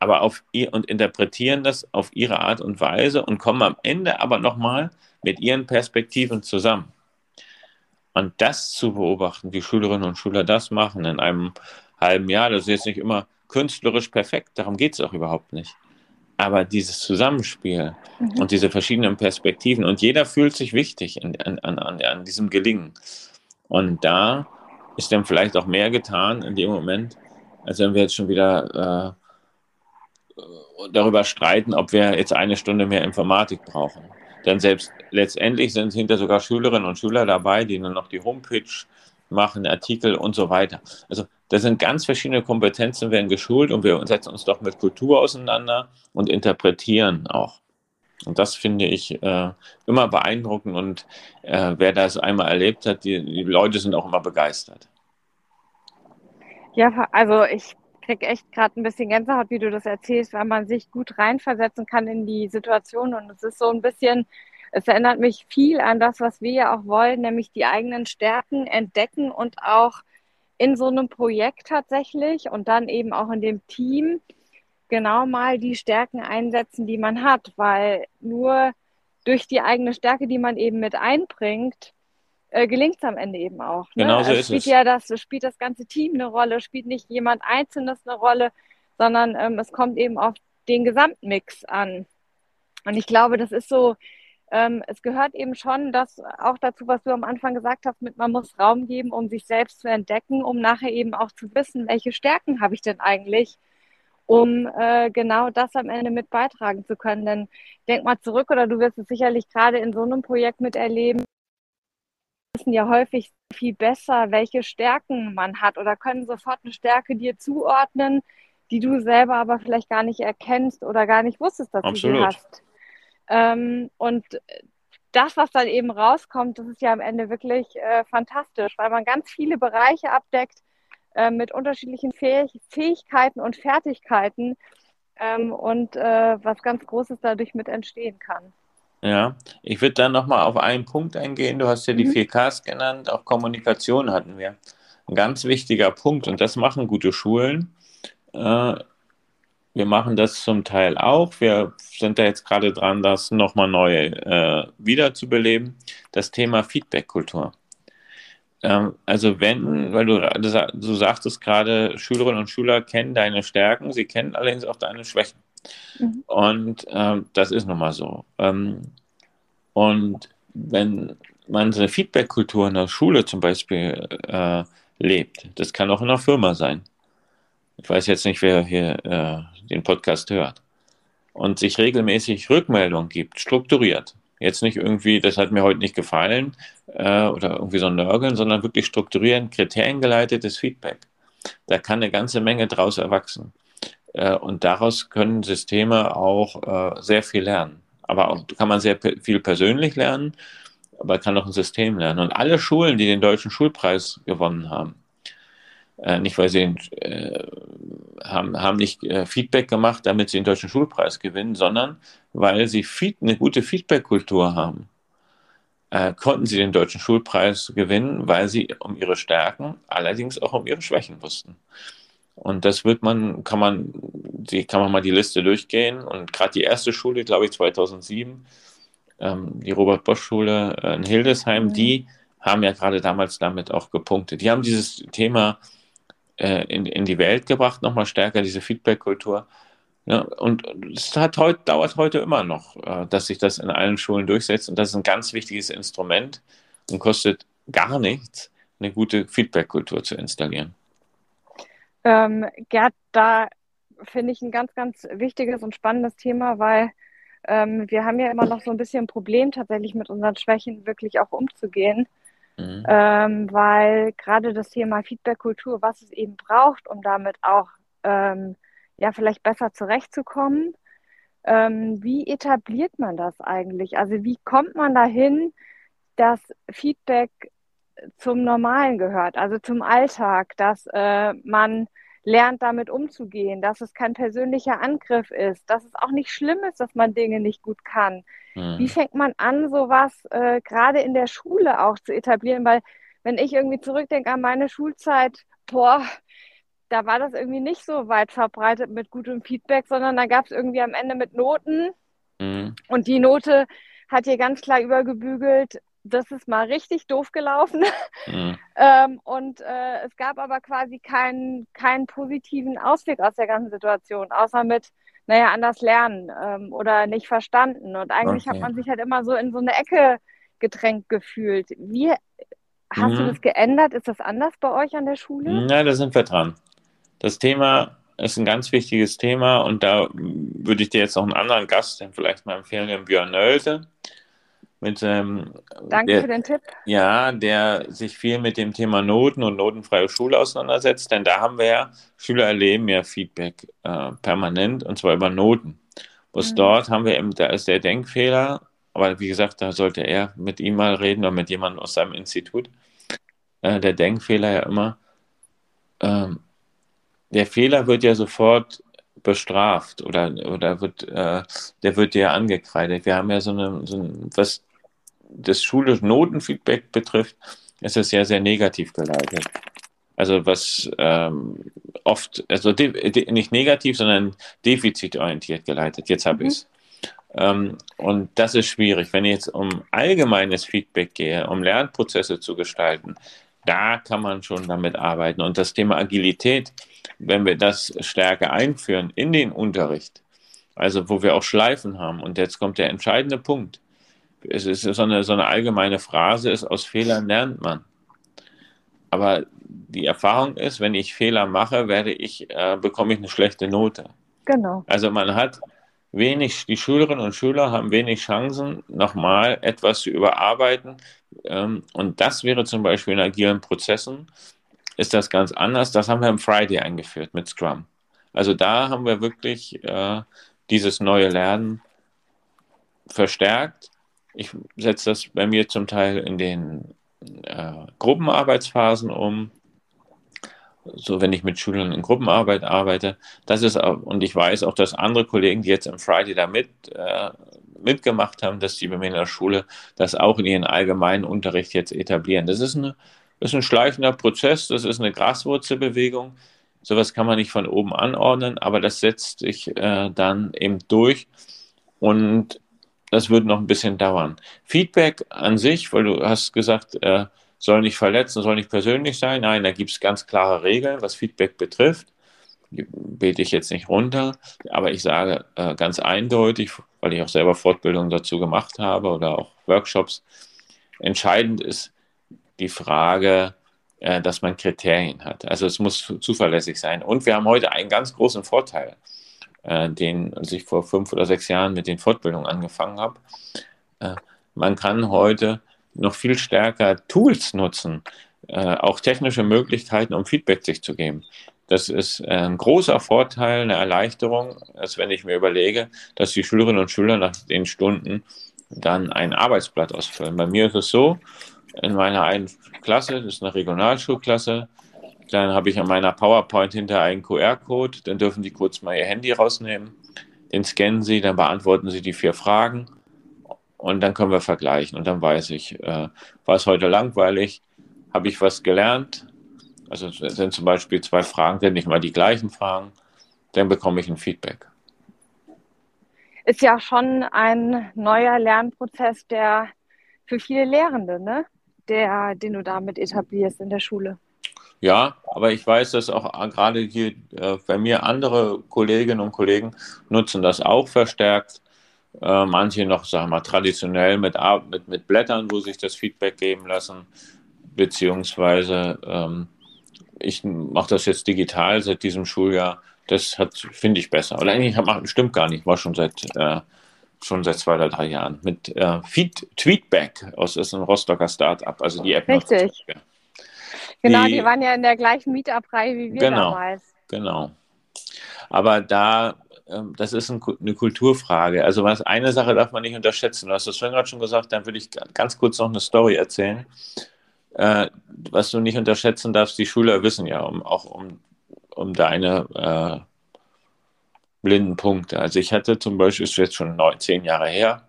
Aber auf ihr und interpretieren das auf ihre Art und Weise und kommen am Ende aber nochmal mit ihren Perspektiven zusammen. Und das zu beobachten, wie Schülerinnen und Schüler das machen in einem halben Jahr, das ist jetzt nicht immer künstlerisch perfekt, darum geht es auch überhaupt nicht. Aber dieses Zusammenspiel mhm. und diese verschiedenen Perspektiven und jeder fühlt sich wichtig an, an, an, an diesem Gelingen. Und da ist dann vielleicht auch mehr getan in dem Moment, als wenn wir jetzt schon wieder äh, darüber streiten, ob wir jetzt eine Stunde mehr Informatik brauchen. Denn selbst letztendlich sind hinter sogar Schülerinnen und Schüler dabei, die dann noch die Homepage machen, Artikel und so weiter. Also das sind ganz verschiedene Kompetenzen, werden geschult und wir setzen uns doch mit Kultur auseinander und interpretieren auch. Und das finde ich äh, immer beeindruckend und äh, wer das einmal erlebt hat, die, die Leute sind auch immer begeistert. Ja, also ich kriege echt gerade ein bisschen Gänsehaut, wie du das erzählst, weil man sich gut reinversetzen kann in die Situation. Und es ist so ein bisschen, es erinnert mich viel an das, was wir ja auch wollen, nämlich die eigenen Stärken entdecken und auch in so einem Projekt tatsächlich und dann eben auch in dem Team genau mal die Stärken einsetzen, die man hat, weil nur durch die eigene Stärke, die man eben mit einbringt, äh, gelingt es am Ende eben auch. Ne? Genau so also ist spielt es. Ja das, spielt das ganze Team eine Rolle, spielt nicht jemand Einzelnes eine Rolle, sondern ähm, es kommt eben auf den Gesamtmix an. Und ich glaube, das ist so, ähm, es gehört eben schon das auch dazu, was du am Anfang gesagt hast, mit man muss Raum geben, um sich selbst zu entdecken, um nachher eben auch zu wissen, welche Stärken habe ich denn eigentlich, um äh, genau das am Ende mit beitragen zu können. Denn denk mal zurück, oder du wirst es sicherlich gerade in so einem Projekt miterleben, wissen ja häufig viel besser, welche Stärken man hat oder können sofort eine Stärke dir zuordnen, die du selber aber vielleicht gar nicht erkennst oder gar nicht wusstest, dass Absolut. du sie hast. Ähm, und das, was dann eben rauskommt, das ist ja am Ende wirklich äh, fantastisch, weil man ganz viele Bereiche abdeckt äh, mit unterschiedlichen Fäh Fähigkeiten und Fertigkeiten ähm, und äh, was ganz Großes dadurch mit entstehen kann. Ja, ich würde dann nochmal auf einen Punkt eingehen. Du hast ja die mhm. 4Ks genannt, auch Kommunikation hatten wir. Ein ganz wichtiger Punkt und das machen gute Schulen. Äh, wir machen das zum Teil auch. Wir sind da jetzt gerade dran, das nochmal neu äh, wiederzubeleben. Das Thema Feedback-Kultur. Ähm, also wenn, weil du, du sagtest gerade, Schülerinnen und Schüler kennen deine Stärken, sie kennen allerdings auch deine Schwächen. Mhm. Und ähm, das ist nun mal so. Ähm, und wenn man so eine Feedback-Kultur in der Schule zum Beispiel äh, lebt, das kann auch in einer Firma sein. Ich weiß jetzt nicht, wer hier äh, den Podcast hört. Und sich regelmäßig Rückmeldung gibt, strukturiert. Jetzt nicht irgendwie, das hat mir heute nicht gefallen äh, oder irgendwie so ein Nörgeln, sondern wirklich strukturieren, kriteriengeleitetes Feedback. Da kann eine ganze Menge draus erwachsen. Äh, und daraus können Systeme auch äh, sehr viel lernen. Aber auch kann man sehr viel persönlich lernen, aber kann auch ein System lernen. Und alle Schulen, die den deutschen Schulpreis gewonnen haben, äh, nicht weil sie äh, haben, haben nicht äh, Feedback gemacht, damit sie den deutschen Schulpreis gewinnen, sondern weil sie feed, eine gute Feedback-Kultur haben, äh, konnten sie den deutschen Schulpreis gewinnen, weil sie um ihre Stärken, allerdings auch um ihre Schwächen wussten. Und das wird man, kann man, die, kann man mal die Liste durchgehen. Und gerade die erste Schule, glaube ich, 2007, ähm, die Robert-Bosch-Schule äh, in Hildesheim, mhm. die haben ja gerade damals damit auch gepunktet. Die haben dieses Thema äh, in, in die Welt gebracht, nochmal stärker, diese Feedback-Kultur. Ja, und es hat heute, dauert heute immer noch, äh, dass sich das in allen Schulen durchsetzt. Und das ist ein ganz wichtiges Instrument und kostet gar nichts, eine gute Feedback-Kultur zu installieren. Ähm, Gerd, da finde ich ein ganz, ganz wichtiges und spannendes Thema, weil ähm, wir haben ja immer noch so ein bisschen ein Problem, tatsächlich mit unseren Schwächen wirklich auch umzugehen. Mhm. Ähm, weil gerade das Thema Feedback-Kultur, was es eben braucht, um damit auch ähm, ja vielleicht besser zurechtzukommen. Ähm, wie etabliert man das eigentlich? Also wie kommt man dahin, dass Feedback zum Normalen gehört, also zum Alltag, dass äh, man lernt, damit umzugehen, dass es kein persönlicher Angriff ist, dass es auch nicht schlimm ist, dass man Dinge nicht gut kann. Mhm. Wie fängt man an, sowas äh, gerade in der Schule auch zu etablieren? Weil wenn ich irgendwie zurückdenke an meine Schulzeit, boah, da war das irgendwie nicht so weit verbreitet mit gutem Feedback, sondern da gab es irgendwie am Ende mit Noten. Mhm. Und die Note hat hier ganz klar übergebügelt, das ist mal richtig doof gelaufen. Mhm. ähm, und äh, es gab aber quasi keinen, keinen positiven Ausweg aus der ganzen Situation, außer mit, naja, anders lernen ähm, oder nicht verstanden. Und eigentlich okay. hat man sich halt immer so in so eine Ecke gedrängt gefühlt. Wie hast mhm. du das geändert? Ist das anders bei euch an der Schule? Na, da sind wir dran. Das Thema ist ein ganz wichtiges Thema und da würde ich dir jetzt noch einen anderen Gast den vielleicht mal empfehlen, den Björn Nölte mit ähm, Danke der, für den Tipp. Ja, der sich viel mit dem Thema Noten und notenfreie Schule auseinandersetzt, denn da haben wir ja, Schüler erleben ja Feedback äh, permanent und zwar über Noten. Bloß mhm. dort haben wir eben, da ist der Denkfehler, aber wie gesagt, da sollte er mit ihm mal reden oder mit jemandem aus seinem Institut. Äh, der Denkfehler ja immer, ähm, der Fehler wird ja sofort bestraft oder, oder wird, äh, der wird ja angekreidet. Wir haben ja so eine, so ein, was das schulische Notenfeedback betrifft, ist es sehr, sehr negativ geleitet. Also was ähm, oft, also nicht negativ, sondern defizitorientiert geleitet. Jetzt habe mhm. ich es. Ähm, und das ist schwierig. Wenn ich jetzt um allgemeines Feedback gehe, um Lernprozesse zu gestalten, da kann man schon damit arbeiten. Und das Thema Agilität, wenn wir das stärker einführen in den Unterricht, also wo wir auch Schleifen haben, und jetzt kommt der entscheidende Punkt es ist so eine, so eine allgemeine Phrase, ist, aus Fehlern lernt man. Aber die Erfahrung ist, wenn ich Fehler mache, werde ich, äh, bekomme ich eine schlechte Note. Genau. Also man hat wenig, die Schülerinnen und Schüler haben wenig Chancen, nochmal etwas zu überarbeiten. Ähm, und das wäre zum Beispiel in agilen Prozessen, ist das ganz anders. Das haben wir im Friday eingeführt mit Scrum. Also da haben wir wirklich äh, dieses neue Lernen verstärkt ich setze das bei mir zum Teil in den äh, Gruppenarbeitsphasen um. So, wenn ich mit Schülern in Gruppenarbeit arbeite, das ist und ich weiß auch, dass andere Kollegen, die jetzt im Friday da mit, äh, mitgemacht haben, dass die bei mir in der Schule das auch in ihren allgemeinen Unterricht jetzt etablieren. Das ist, eine, das ist ein schleichender Prozess, das ist eine Graswurzelbewegung. Sowas kann man nicht von oben anordnen, aber das setzt sich äh, dann eben durch. Und das wird noch ein bisschen dauern. Feedback an sich, weil du hast gesagt, äh, soll nicht verletzen, soll nicht persönlich sein. Nein, da gibt es ganz klare Regeln, was Feedback betrifft. Die bete ich jetzt nicht runter, aber ich sage äh, ganz eindeutig, weil ich auch selber Fortbildungen dazu gemacht habe oder auch Workshops, entscheidend ist die Frage, äh, dass man Kriterien hat. Also es muss zuverlässig sein. Und wir haben heute einen ganz großen Vorteil äh, den, ich vor fünf oder sechs Jahren mit den Fortbildungen angefangen habe. Äh, man kann heute noch viel stärker Tools nutzen, äh, auch technische Möglichkeiten, um Feedback sich zu geben. Das ist ein großer Vorteil, eine Erleichterung, als wenn ich mir überlege, dass die Schülerinnen und Schüler nach den Stunden dann ein Arbeitsblatt ausfüllen. Bei mir ist es so, in meiner einen Klasse, das ist eine Regionalschulklasse, dann habe ich an meiner PowerPoint hinter einen QR-Code, dann dürfen die kurz mal ihr Handy rausnehmen, den scannen sie, dann beantworten sie die vier Fragen und dann können wir vergleichen und dann weiß ich, äh, war es heute langweilig, habe ich was gelernt, also sind zum Beispiel zwei Fragen, sind nicht mal die gleichen Fragen, dann bekomme ich ein Feedback. Ist ja schon ein neuer Lernprozess, der für viele Lehrende, ne? Der, den du damit etablierst in der Schule. Ja, aber ich weiß, dass auch gerade hier äh, bei mir andere Kolleginnen und Kollegen nutzen das auch verstärkt. Äh, manche noch, sagen wir mal, traditionell mit, mit, mit Blättern, wo sich das Feedback geben lassen, beziehungsweise ähm, ich mache das jetzt digital seit diesem Schuljahr. Das finde ich besser. Oder eigentlich hab, stimmt gar nicht, war schon seit äh, schon seit zwei oder drei Jahren mit äh, Feed, Tweetback aus ist ein Rostocker Startup, also die App. Richtig. Genau, die, die, waren ja in der gleichen Meetup-Reihe wie wir genau, damals. Genau. Aber da, ähm, das ist ein, eine Kulturfrage. Also was eine Sache darf man nicht unterschätzen. Du hast das vorhin gerade schon gesagt, dann würde ich ganz kurz noch eine Story erzählen. Äh, was du nicht unterschätzen darfst, die Schüler wissen ja um, auch um, um deine äh, blinden Punkte. Also ich hatte zum Beispiel, ist jetzt schon neun, zehn Jahre her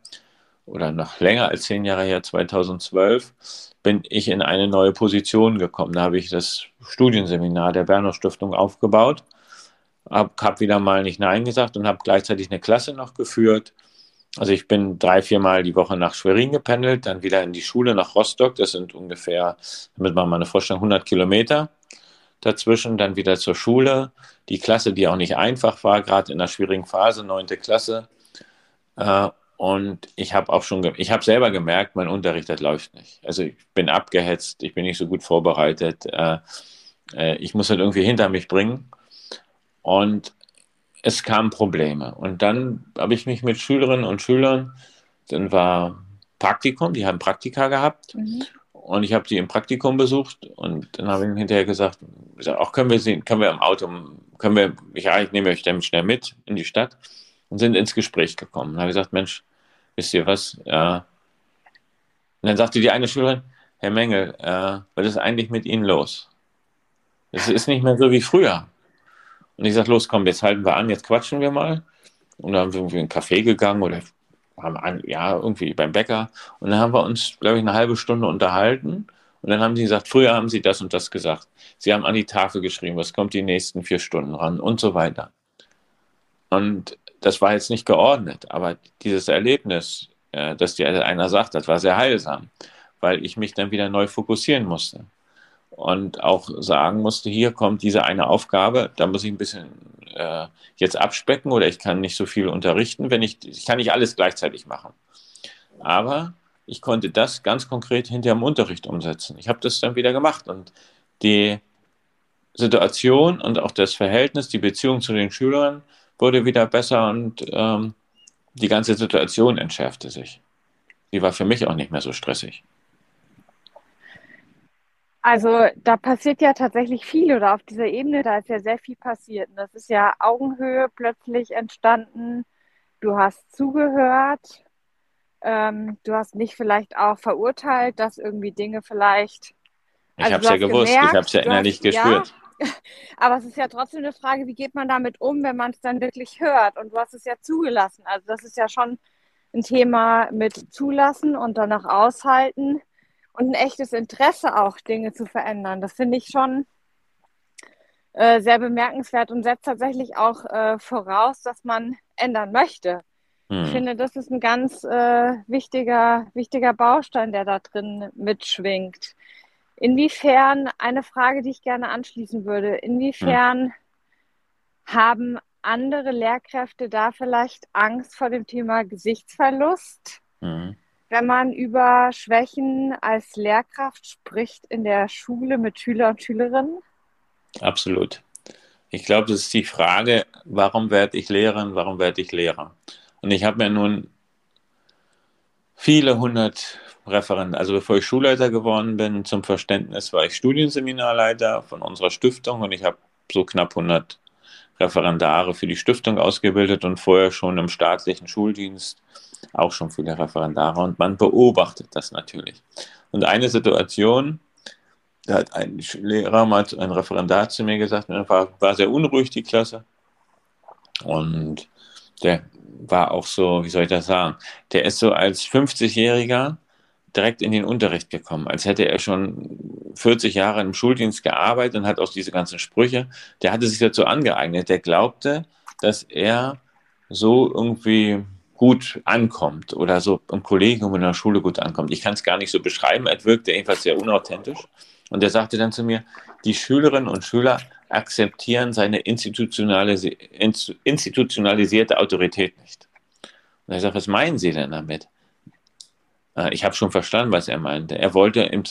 oder noch länger als zehn Jahre her, 2012, bin ich in eine neue Position gekommen. Da habe ich das Studienseminar der Berner Stiftung aufgebaut, habe hab wieder mal nicht Nein gesagt und habe gleichzeitig eine Klasse noch geführt also ich bin drei, viermal die Woche nach Schwerin gependelt, dann wieder in die Schule nach Rostock. Das sind ungefähr, damit man mal eine Vorstellung, 100 Kilometer dazwischen, dann wieder zur Schule. Die Klasse, die auch nicht einfach war, gerade in der schwierigen Phase, neunte Klasse. Und ich habe auch schon, ich habe selber gemerkt, mein Unterricht, das läuft nicht. Also ich bin abgehetzt, ich bin nicht so gut vorbereitet. Äh, äh, ich muss halt irgendwie hinter mich bringen. Und es kamen Probleme. Und dann habe ich mich mit Schülerinnen und Schülern, dann war Praktikum, die haben Praktika gehabt. Mhm. Und ich habe die im Praktikum besucht und dann habe ich ihnen hinterher gesagt, auch können wir sehen, können wir im Auto, können wir, ja, ich nehme euch dann schnell mit in die Stadt und sind ins Gespräch gekommen. Und habe gesagt, Mensch, wisst ihr was? Ja. Und dann sagte die eine Schülerin, Herr Mengel, äh, was ist eigentlich mit Ihnen los? Es ist nicht mehr so wie früher. Und ich sage, los, komm, jetzt halten wir an, jetzt quatschen wir mal. Und dann haben wir irgendwie in einen Café gegangen oder haben an, ja, irgendwie beim Bäcker. Und dann haben wir uns, glaube ich, eine halbe Stunde unterhalten. Und dann haben sie gesagt, früher haben sie das und das gesagt. Sie haben an die Tafel geschrieben, was kommt die nächsten vier Stunden ran und so weiter. Und das war jetzt nicht geordnet, aber dieses Erlebnis, äh, dass dir einer sagt, das war sehr heilsam, weil ich mich dann wieder neu fokussieren musste und auch sagen musste, hier kommt diese eine Aufgabe, da muss ich ein bisschen äh, jetzt abspecken oder ich kann nicht so viel unterrichten, wenn ich, ich kann nicht alles gleichzeitig machen. Aber ich konnte das ganz konkret hinter dem Unterricht umsetzen. Ich habe das dann wieder gemacht und die Situation und auch das Verhältnis, die Beziehung zu den Schülern wurde wieder besser und ähm, die ganze Situation entschärfte sich. Die war für mich auch nicht mehr so stressig. Also da passiert ja tatsächlich viel oder auf dieser Ebene, da ist ja sehr viel passiert. Und das ist ja Augenhöhe plötzlich entstanden. Du hast zugehört. Ähm, du hast nicht vielleicht auch verurteilt, dass irgendwie Dinge vielleicht. Ich also habe es ja gewusst, gemerkt, ich habe es ja innerlich gespürt. Ja, aber es ist ja trotzdem eine Frage, wie geht man damit um, wenn man es dann wirklich hört? Und du hast es ja zugelassen. Also das ist ja schon ein Thema mit zulassen und danach aushalten und ein echtes Interesse auch, Dinge zu verändern. Das finde ich schon äh, sehr bemerkenswert und setzt tatsächlich auch äh, voraus, dass man ändern möchte. Hm. Ich finde, das ist ein ganz äh, wichtiger, wichtiger Baustein, der da drin mitschwingt. Inwiefern, eine Frage, die ich gerne anschließen würde, inwiefern hm. haben andere Lehrkräfte da vielleicht Angst vor dem Thema Gesichtsverlust? Hm wenn man über Schwächen als Lehrkraft spricht in der Schule mit Schüler und Schülerinnen? Absolut. Ich glaube, das ist die Frage, warum werde ich Lehrerin, warum werde ich Lehrer? Und ich habe mir nun viele hundert Referent, also bevor ich Schulleiter geworden bin, zum Verständnis war ich Studienseminarleiter von unserer Stiftung und ich habe so knapp 100 Referendare für die Stiftung ausgebildet und vorher schon im staatlichen Schuldienst auch schon viele Referendare und man beobachtet das natürlich. Und eine Situation, da hat ein Lehrer mal ein Referendar zu mir gesagt, war, war sehr unruhig die Klasse und der war auch so, wie soll ich das sagen, der ist so als 50-Jähriger direkt in den Unterricht gekommen, als hätte er schon 40 Jahre im Schuldienst gearbeitet und hat auch diese ganzen Sprüche, der hatte sich dazu angeeignet, der glaubte, dass er so irgendwie gut ankommt oder so im Kollegium in der Schule gut ankommt. Ich kann es gar nicht so beschreiben, er wirkte jedenfalls sehr unauthentisch. Und er sagte dann zu mir, die Schülerinnen und Schüler akzeptieren seine institutionalisi institutionalisierte Autorität nicht. Und er sagt, was meinen Sie denn damit? Äh, ich habe schon verstanden, was er meinte. Er wollte, im,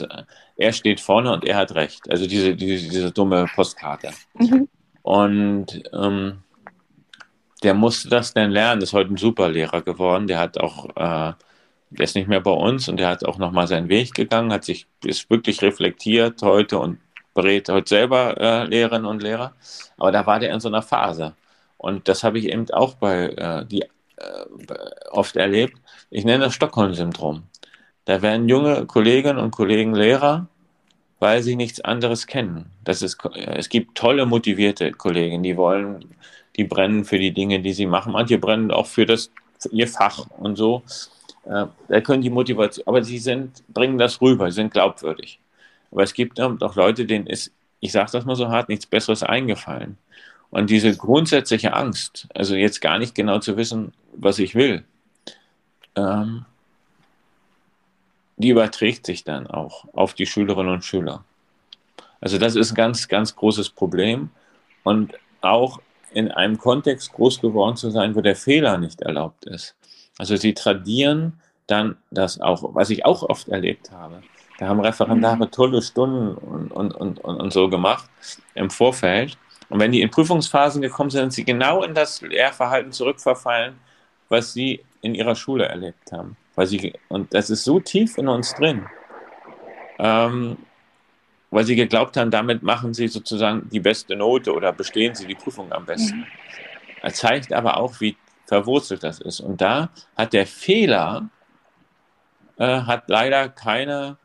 er steht vorne und er hat recht. Also diese, diese, diese dumme Postkarte. Mhm. Und ähm, der musste das dann lernen. Ist heute ein Superlehrer geworden. Der hat auch, äh, der ist nicht mehr bei uns und der hat auch nochmal seinen Weg gegangen, hat sich, ist wirklich reflektiert heute und berät heute selber äh, Lehrerinnen und Lehrer. Aber da war der in so einer Phase. Und das habe ich eben auch bei äh, die äh, oft erlebt. Ich nenne das Stockholm-Syndrom. Da werden junge Kolleginnen und Kollegen Lehrer, weil sie nichts anderes kennen. Das ist, es gibt tolle, motivierte Kollegen, die wollen, die brennen für die Dinge, die sie machen. Manche brennen auch für das, für ihr Fach und so. Äh, da können die Motivation, aber sie sind, bringen das rüber, sind glaubwürdig. Aber es gibt auch Leute, denen ist, ich sage das mal so hart, nichts Besseres eingefallen. Und diese grundsätzliche Angst, also jetzt gar nicht genau zu wissen, was ich will, ähm, die überträgt sich dann auch auf die Schülerinnen und Schüler. Also das ist ein ganz, ganz großes Problem. Und auch in einem Kontext groß geworden zu sein, wo der Fehler nicht erlaubt ist. Also sie tradieren dann das auch, was ich auch oft erlebt habe. Da haben Referendare mhm. tolle Stunden und, und, und, und, so gemacht im Vorfeld. Und wenn die in Prüfungsphasen gekommen sind, sind sie genau in das Lehrverhalten zurückverfallen, was sie in ihrer Schule erlebt haben. Weil sie, und das ist so tief in uns drin, ähm, weil sie geglaubt haben, damit machen sie sozusagen die beste Note oder bestehen sie die Prüfung am besten. Mhm. Er zeigt aber auch, wie verwurzelt das ist. Und da hat der Fehler, äh, hat leider keine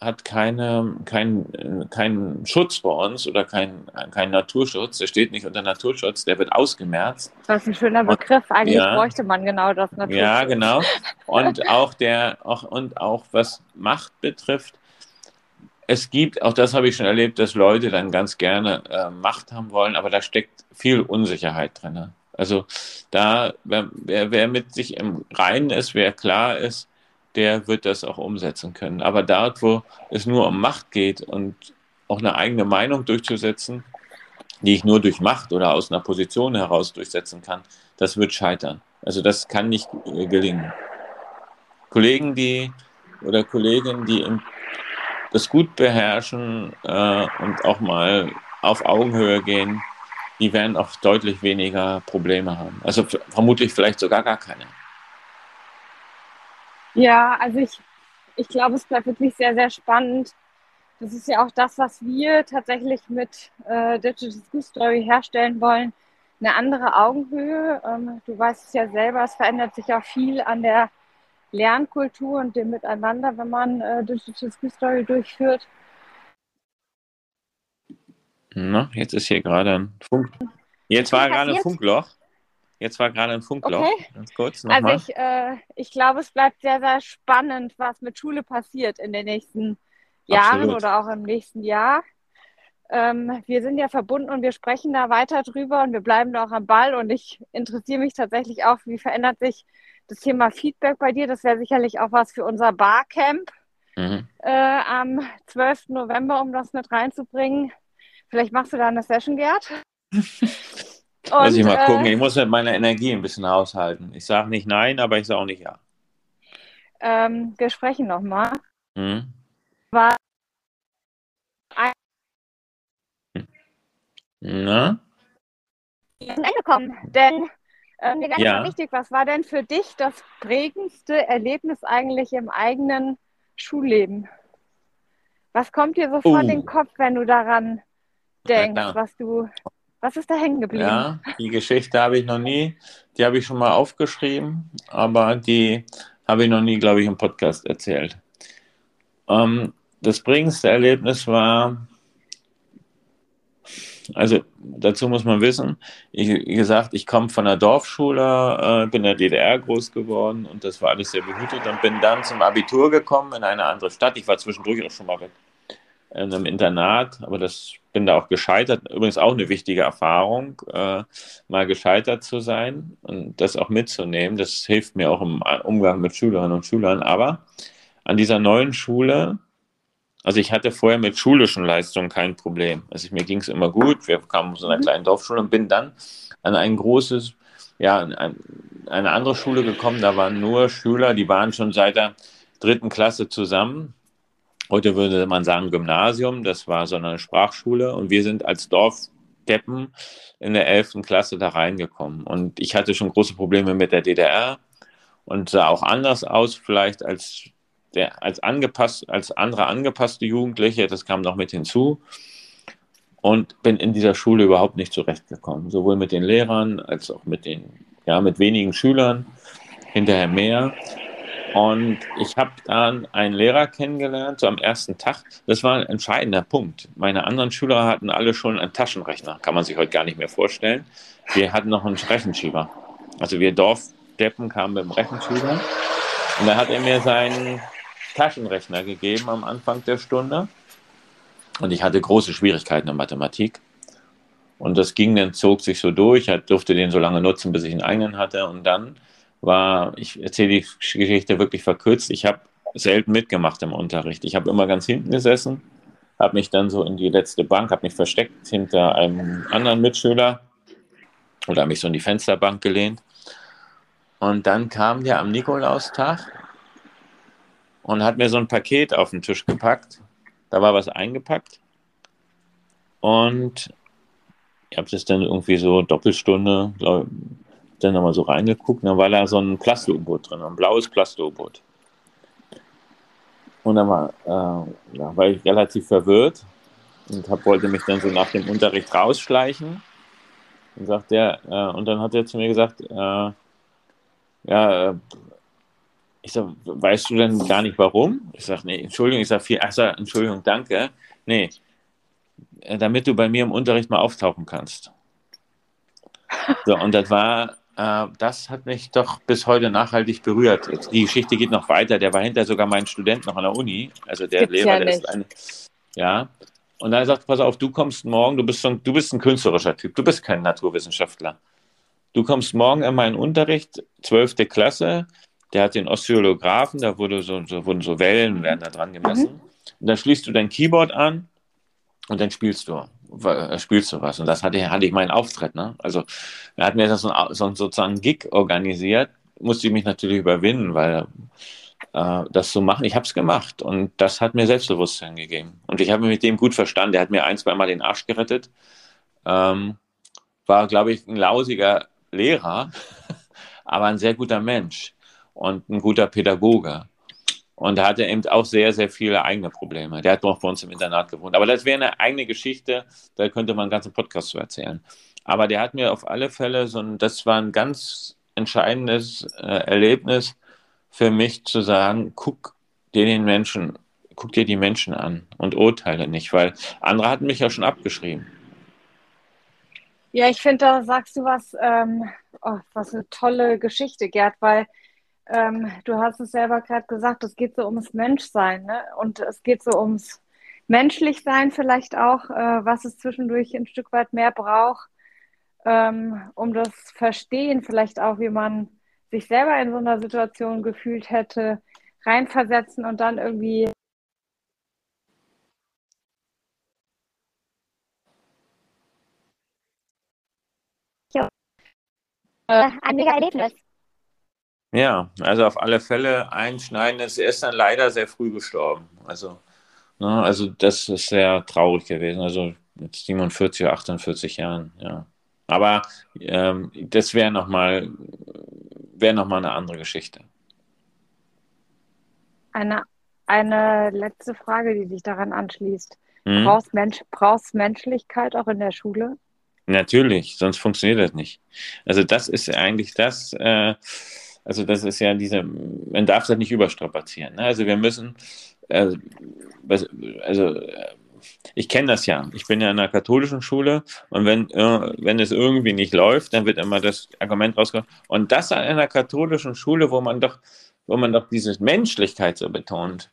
hat keine, keinen kein Schutz bei uns oder keinen kein Naturschutz. Der steht nicht unter Naturschutz, der wird ausgemerzt. Das ist ein schöner Begriff. Eigentlich ja, bräuchte man genau das Naturschutz. Ja, genau. Und auch der, auch, und auch was Macht betrifft, es gibt, auch das habe ich schon erlebt, dass Leute dann ganz gerne äh, Macht haben wollen, aber da steckt viel Unsicherheit drin. Also da, wer, wer mit sich im Reinen ist, wer klar ist, der wird das auch umsetzen können. Aber dort, wo es nur um Macht geht und auch eine eigene Meinung durchzusetzen, die ich nur durch Macht oder aus einer Position heraus durchsetzen kann, das wird scheitern. Also das kann nicht äh, gelingen. Kollegen, die oder Kolleginnen, die das gut beherrschen äh, und auch mal auf Augenhöhe gehen, die werden auch deutlich weniger Probleme haben. Also vermutlich vielleicht sogar gar keine. Ja, also ich, ich glaube, es bleibt wirklich sehr, sehr spannend. Das ist ja auch das, was wir tatsächlich mit äh, Digital School Story herstellen wollen. Eine andere Augenhöhe. Ähm, du weißt es ja selber, es verändert sich auch viel an der Lernkultur und dem Miteinander, wenn man äh, Digital School Story durchführt. Na, jetzt ist hier gerade ein Funk. Jetzt war gerade ein Funkloch. Jetzt war gerade ein Funkloch. Okay. Ganz kurz Also ich, äh, ich glaube, es bleibt sehr, sehr spannend, was mit Schule passiert in den nächsten Jahren Absolut. oder auch im nächsten Jahr. Ähm, wir sind ja verbunden und wir sprechen da weiter drüber und wir bleiben da auch am Ball. Und ich interessiere mich tatsächlich auch, wie verändert sich das Thema Feedback bei dir? Das wäre sicherlich auch was für unser Barcamp mhm. äh, am 12. November, um das mit reinzubringen. Vielleicht machst du da eine Session, Gerd? Und, muss ich mal gucken. Äh, ich muss mit meiner Energie ein bisschen haushalten. Ich sage nicht nein, aber ich sage auch nicht ja. Ähm, wir sprechen nochmal. Hm. War Na? Ende kommen, denn Ähm, mir ganz Ja. wichtig, was war denn für dich das prägendste Erlebnis eigentlich im eigenen Schulleben? Was kommt dir so vor den Kopf, wenn du daran denkst, was du, was ist da hängen geblieben? Ja, die Geschichte habe ich noch nie, die habe ich schon mal aufgeschrieben, aber die habe ich noch nie, glaube ich, im Podcast erzählt. Ähm, das prägendste Erlebnis war, also dazu muss man wissen, ich, wie gesagt, ich komme von der Dorfschule, äh, bin in der DDR groß geworden und das war alles sehr behütet und bin dann zum Abitur gekommen in eine andere Stadt. Ich war zwischendurch auch schon mal in einem Internat, aber das bin da auch gescheitert. Übrigens auch eine wichtige Erfahrung, äh, mal gescheitert zu sein und das auch mitzunehmen. Das hilft mir auch im Umgang mit Schülerinnen und Schülern. Aber an dieser neuen Schule, also ich hatte vorher mit schulischen Leistungen kein Problem. Also mir ging es immer gut. Wir kamen aus einer kleinen Dorfschule und bin dann an ein großes, ja, an eine andere Schule gekommen. Da waren nur Schüler, die waren schon seit der dritten Klasse zusammen. Heute würde man sagen Gymnasium, das war so eine Sprachschule und wir sind als Dorfdeppen in der 11. Klasse da reingekommen. Und ich hatte schon große Probleme mit der DDR und sah auch anders aus, vielleicht als, der, als, angepasst, als andere angepasste Jugendliche, das kam noch mit hinzu. Und bin in dieser Schule überhaupt nicht zurechtgekommen, sowohl mit den Lehrern als auch mit den, ja, mit wenigen Schülern, hinterher mehr. Und ich habe dann einen Lehrer kennengelernt, so am ersten Tag. Das war ein entscheidender Punkt. Meine anderen Schüler hatten alle schon einen Taschenrechner. Kann man sich heute gar nicht mehr vorstellen. Wir hatten noch einen Rechenschieber. Also wir Dorfdeppen kamen mit dem Rechenschieber. Und da hat er mir seinen Taschenrechner gegeben am Anfang der Stunde. Und ich hatte große Schwierigkeiten in Mathematik. Und das ging dann, zog sich so durch. Ich durfte den so lange nutzen, bis ich einen eigenen hatte. Und dann war, ich erzähle die Geschichte wirklich verkürzt, ich habe selten mitgemacht im Unterricht. Ich habe immer ganz hinten gesessen, habe mich dann so in die letzte Bank, habe mich versteckt hinter einem anderen Mitschüler oder mich so in die Fensterbank gelehnt. Und dann kam der am Nikolaustag und hat mir so ein Paket auf den Tisch gepackt. Da war was eingepackt. Und ich habe das dann irgendwie so Doppelstunde, glaub, dann nochmal so reingeguckt, dann war da so ein Plast-U-Boot drin, ein blaues Plast-U-Boot. Und dann war, äh, ja, war ich relativ verwirrt und hab, wollte mich dann so nach dem Unterricht rausschleichen. Und, sagt der, äh, und dann hat er zu mir gesagt, äh, ja, äh, ich sag, weißt du denn gar nicht warum? Ich sage, nee, Entschuldigung, ich sage viel, ach, sag, Entschuldigung, danke. Nee, äh, damit du bei mir im Unterricht mal auftauchen kannst. So, und das war, das hat mich doch bis heute nachhaltig berührt. Die Geschichte geht noch weiter. Der war hinterher sogar mein Student noch an der Uni. Also der Gibt's Lehrer, ja der ist ein, ja. Und dann sagt, pass auf, du kommst morgen, du bist, so, ein- du bist ein künstlerischer Typ, du bist kein Naturwissenschaftler. Du kommst morgen in meinen Unterricht, 12. Klasse, der hat den Oszillographen, da wurde so, so, wurden so Wellen, werden da dran gemessen. Und dann schließt du dein Keyboard an und dann spielst du, äh, spielst du was. Und das hatte, hatte ich meinen Auftritt, ne? Also, er hat mir das so, ein, so ein sozusagen Gig organisiert, musste ich mich natürlich überwinden, weil äh, das zu machen, ich habe es gemacht und das hat mir Selbstbewusstsein gegeben. Und ich habe mich mit dem gut verstanden. Der hat mir ein, zwei Mal den Arsch gerettet. Ähm, war, glaube ich, ein lausiger Lehrer, aber ein sehr guter Mensch und ein guter Pädagoge. Und da hatte eben auch sehr, sehr viele eigene Probleme. Der hat auch bei uns im Internat gewohnt. Aber das wäre eine eigene Geschichte, da könnte man einen ganzen Podcast zu erzählen. Aber der hat mir auf alle Fälle so ein, das war ein ganz entscheidendes äh, Erlebnis für mich zu sagen, guck dir den Menschen, guck dir die Menschen an und urteile nicht, weil andere hatten mich ja schon abgeschrieben. Ja, ich finde, da sagst du was, ähm, oh, was eine tolle Geschichte, Gerd, weil ähm, du hast es selber gerade gesagt, es geht so ums Menschsein, ne? Und es geht so ums Menschlichsein vielleicht auch, äh, was es zwischendurch ein Stück weit mehr braucht, ähm, um das Verstehen vielleicht auch, wie man sich selber in so einer Situation gefühlt hätte, reinversetzen und dann irgendwie äh, ein mega Erlebnis. Ja, also auf alle Fälle einschneidendes. Er ist dann leider sehr früh gestorben. Also, ne, also das ist sehr traurig gewesen. Also mit 47 oder 48 Jahren, ja. Aber ähm, das wäre nochmal wär noch eine andere Geschichte. Eine, eine letzte Frage, die sich daran anschließt. Hm? Brauchst, Mensch, brauchst Menschlichkeit auch in der Schule? Natürlich, sonst funktioniert das nicht. Also das ist eigentlich das, äh, also das ist ja diese, man darf das nicht überstrapazieren. Ne? Also wir müssen, äh, also ich kenne das ja. Ich bin ja in einer katholischen Schule und wenn, äh, wenn es irgendwie nicht läuft, dann wird immer das Argument rausgekommen. Und das an einer katholischen Schule, wo man doch, wo man doch diese Menschlichkeit so betont.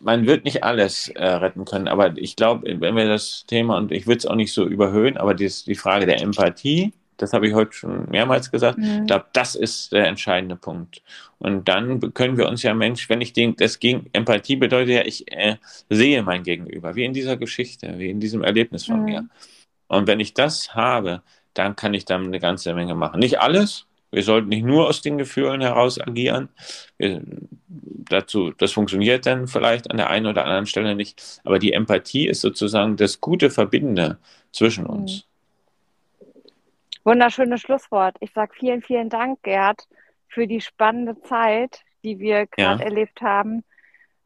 Man wird nicht alles äh, retten können, aber ich glaube, wenn wir das Thema, und ich würde es auch nicht so überhöhen, aber die, die Frage der Empathie, das habe ich heute schon mehrmals gesagt. Mhm. Ich glaube, das ist der entscheidende Punkt. Und dann können wir uns ja Mensch, wenn ich denke, das gegen Empathie bedeutet ja, ich äh, sehe mein Gegenüber, wie in dieser Geschichte, wie in diesem Erlebnis von mhm. mir. Und wenn ich das habe, dann kann ich dann eine ganze Menge machen. Nicht alles. Wir sollten nicht nur aus den Gefühlen heraus agieren. Wir, dazu, das funktioniert dann vielleicht an der einen oder anderen Stelle nicht. Aber die Empathie ist sozusagen das gute Verbindende zwischen uns. Mhm. Wunderschönes Schlusswort. Ich sage vielen, vielen Dank, Gerd, für die spannende Zeit, die wir gerade ja. erlebt haben,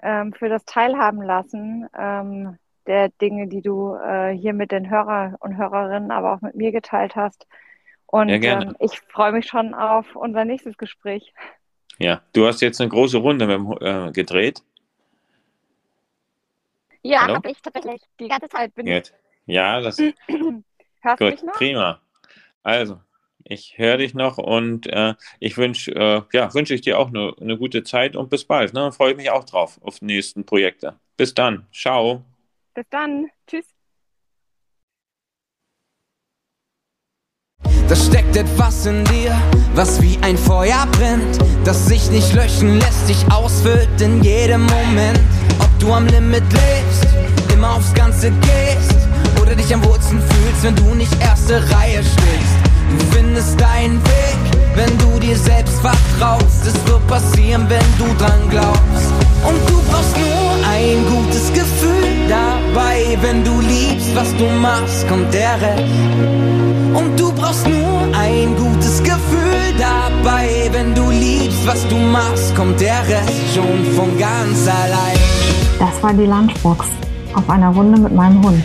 ähm, für das Teilhaben lassen ähm, der Dinge, die du äh, hier mit den Hörer und Hörerinnen, aber auch mit mir geteilt hast. Und ja, ähm, ich freue mich schon auf unser nächstes Gespräch. Ja, du hast jetzt eine große Runde mit, äh, gedreht. Ja, habe ich tatsächlich. Die ganze Zeit bin ich. Ja, das. Hörst Gut, mich noch? Prima. Also, ich höre dich noch und äh, ich wünsche äh, ja, wünsch ich dir auch eine, eine gute Zeit und bis bald. Ne? Freue mich auch drauf auf die nächsten Projekte. Bis dann. Ciao. Bis dann. Tschüss. Da steckt etwas in dir, was wie ein Feuer brennt, das sich nicht löschen lässt, sich ausfüllt in jedem Moment. Ob du am Limit lebst, immer aufs Ganze gehst dich am wohlsten fühlst, wenn du nicht erste Reihe stehst. Du findest deinen Weg, wenn du dir selbst vertraust. Es wird passieren, wenn du dran glaubst. Und du brauchst nur ein gutes Gefühl dabei. Wenn du liebst, was du machst, kommt der Rest. Und du brauchst nur ein gutes Gefühl dabei. Wenn du liebst, was du machst, kommt der Rest schon von ganz allein. Das war die Lunchbox auf einer Runde mit meinem Hund.